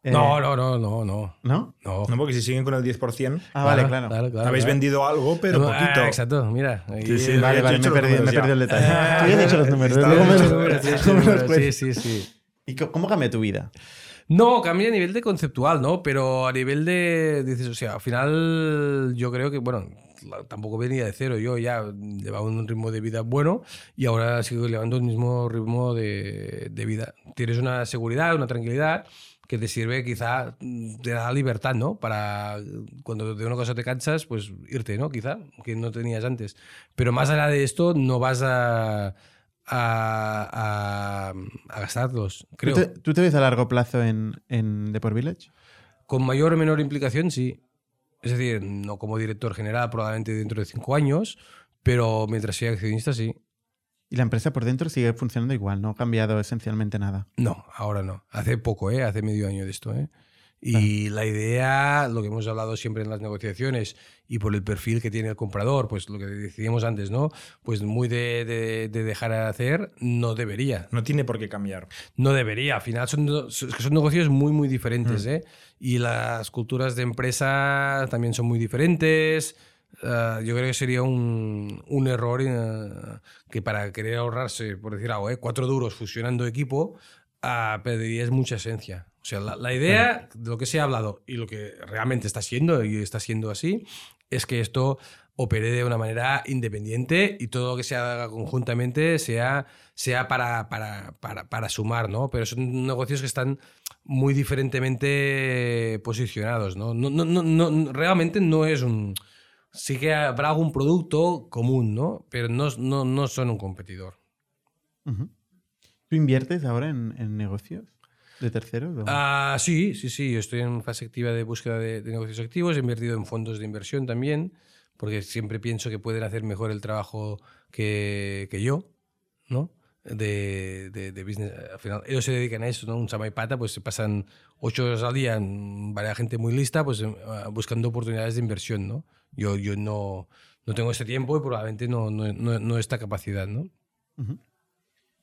Eh, no, no, no, no, no. ¿No? No, No, porque si siguen con el 10%, Ah, vale, claro. claro, habéis claro. vendido algo, pero Ah, poquito. exacto, mira. ahí- Sí, sí, Vale, vale, me perdido, me perdido el detalle. Ah, Tú ya has dicho los números. los números, sí, sí, luego me los números, sí. ¿Y cómo cambia tu vida? No, cambia a nivel de conceptual, ¿no? Pero a nivel de, dices, o sea, al final yo creo que, bueno, tampoco venía de cero, yo ya llevaba un ritmo de vida bueno y ahora sigo llevando el mismo ritmo de, de vida. Tienes una seguridad, una tranquilidad que te sirve quizá, mm, te da libertad, ¿no? Para cuando de una cosa te cansas, pues irte, ¿no? Quizá, que no tenías antes. Pero más allá de esto, no vas a... A, a, a gastarlos, ¿Tú creo. te, tú te ves a largo plazo en, en Deport Village? Con mayor o menor implicación, sí. Es decir, no como director general, probablemente dentro de cinco años, pero mientras sea accionista, sí. Y la empresa por dentro sigue funcionando igual, no ha cambiado esencialmente nada. No, ahora no. Hace poco, ¿eh? Hace medio año de esto, ¿eh? Y la idea, lo que hemos hablado siempre en las negociaciones y por el perfil que tiene el comprador, pues lo que decíamos antes, ¿no? Pues muy de, de- de dejar hacer, no debería. No tiene por qué cambiar. No debería. Al final son, son negocios muy, muy diferentes. ¿eh? Y las culturas de empresa también son muy diferentes. Ah, yo creo que sería un, un error eh, que para querer ahorrarse, por decir algo, ¿eh? cuatro duros fusionando equipo, ah, perderías mucha esencia. O sea, la, la idea de lo que se ha hablado y lo que realmente está siendo, y está siendo así, es que esto opere de una manera independiente y todo lo que se haga conjuntamente sea, sea para, para, para, para sumar, ¿no? Pero son negocios que están muy diferentemente posicionados, ¿no? No, no, no, no- realmente no es un... Sí que habrá algún producto común, ¿no? Pero no, no, no son un competidor. ¿Tú inviertes ahora en, en negocios de terceros? Ah, sí, sí, sí. Yo estoy en fase activa de búsqueda de, de negocios activos. He invertido en fondos de inversión también, porque siempre pienso que pueden hacer mejor el trabajo que, que yo, ¿no? De, de, de business. Al final, ellos se dedican a eso, ¿no? Un y pata, pues se pasan ocho horas al día, varias gente muy lista, pues ah, buscando oportunidades de inversión, ¿no? Yo, yo no, no tengo ese tiempo y probablemente no, no, no, no esta capacidad, ¿no?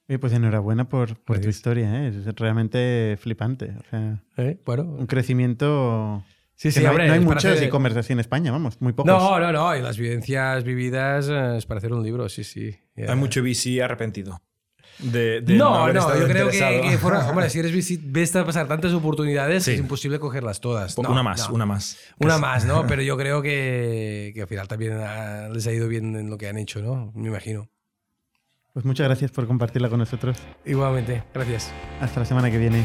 Oye, pues enhorabuena por, por tu historia, ¿eh? es realmente flipante. O sea, Bueno, un crecimiento. sí, sí, no hay, hombre, no hay hacer- e-commerce así en España, vamos, muy pocos. No, no, no. Y las vivencias vividas eh, es para hacer un libro, sí, sí. Hay mucho VC arrepentido. De, de No, haber no, estado yo creo que, hombre, si eres ves a pasar tantas oportunidades Sí. que es imposible cogerlas todas. No, una más, no. una más. Una más, ¿no? Pero yo creo que, que al final también ah, les ha ido bien en lo que han hecho, ¿no? Me imagino. Pues muchas gracias por compartirla con nosotros. Igualmente, gracias. Hasta la semana que viene.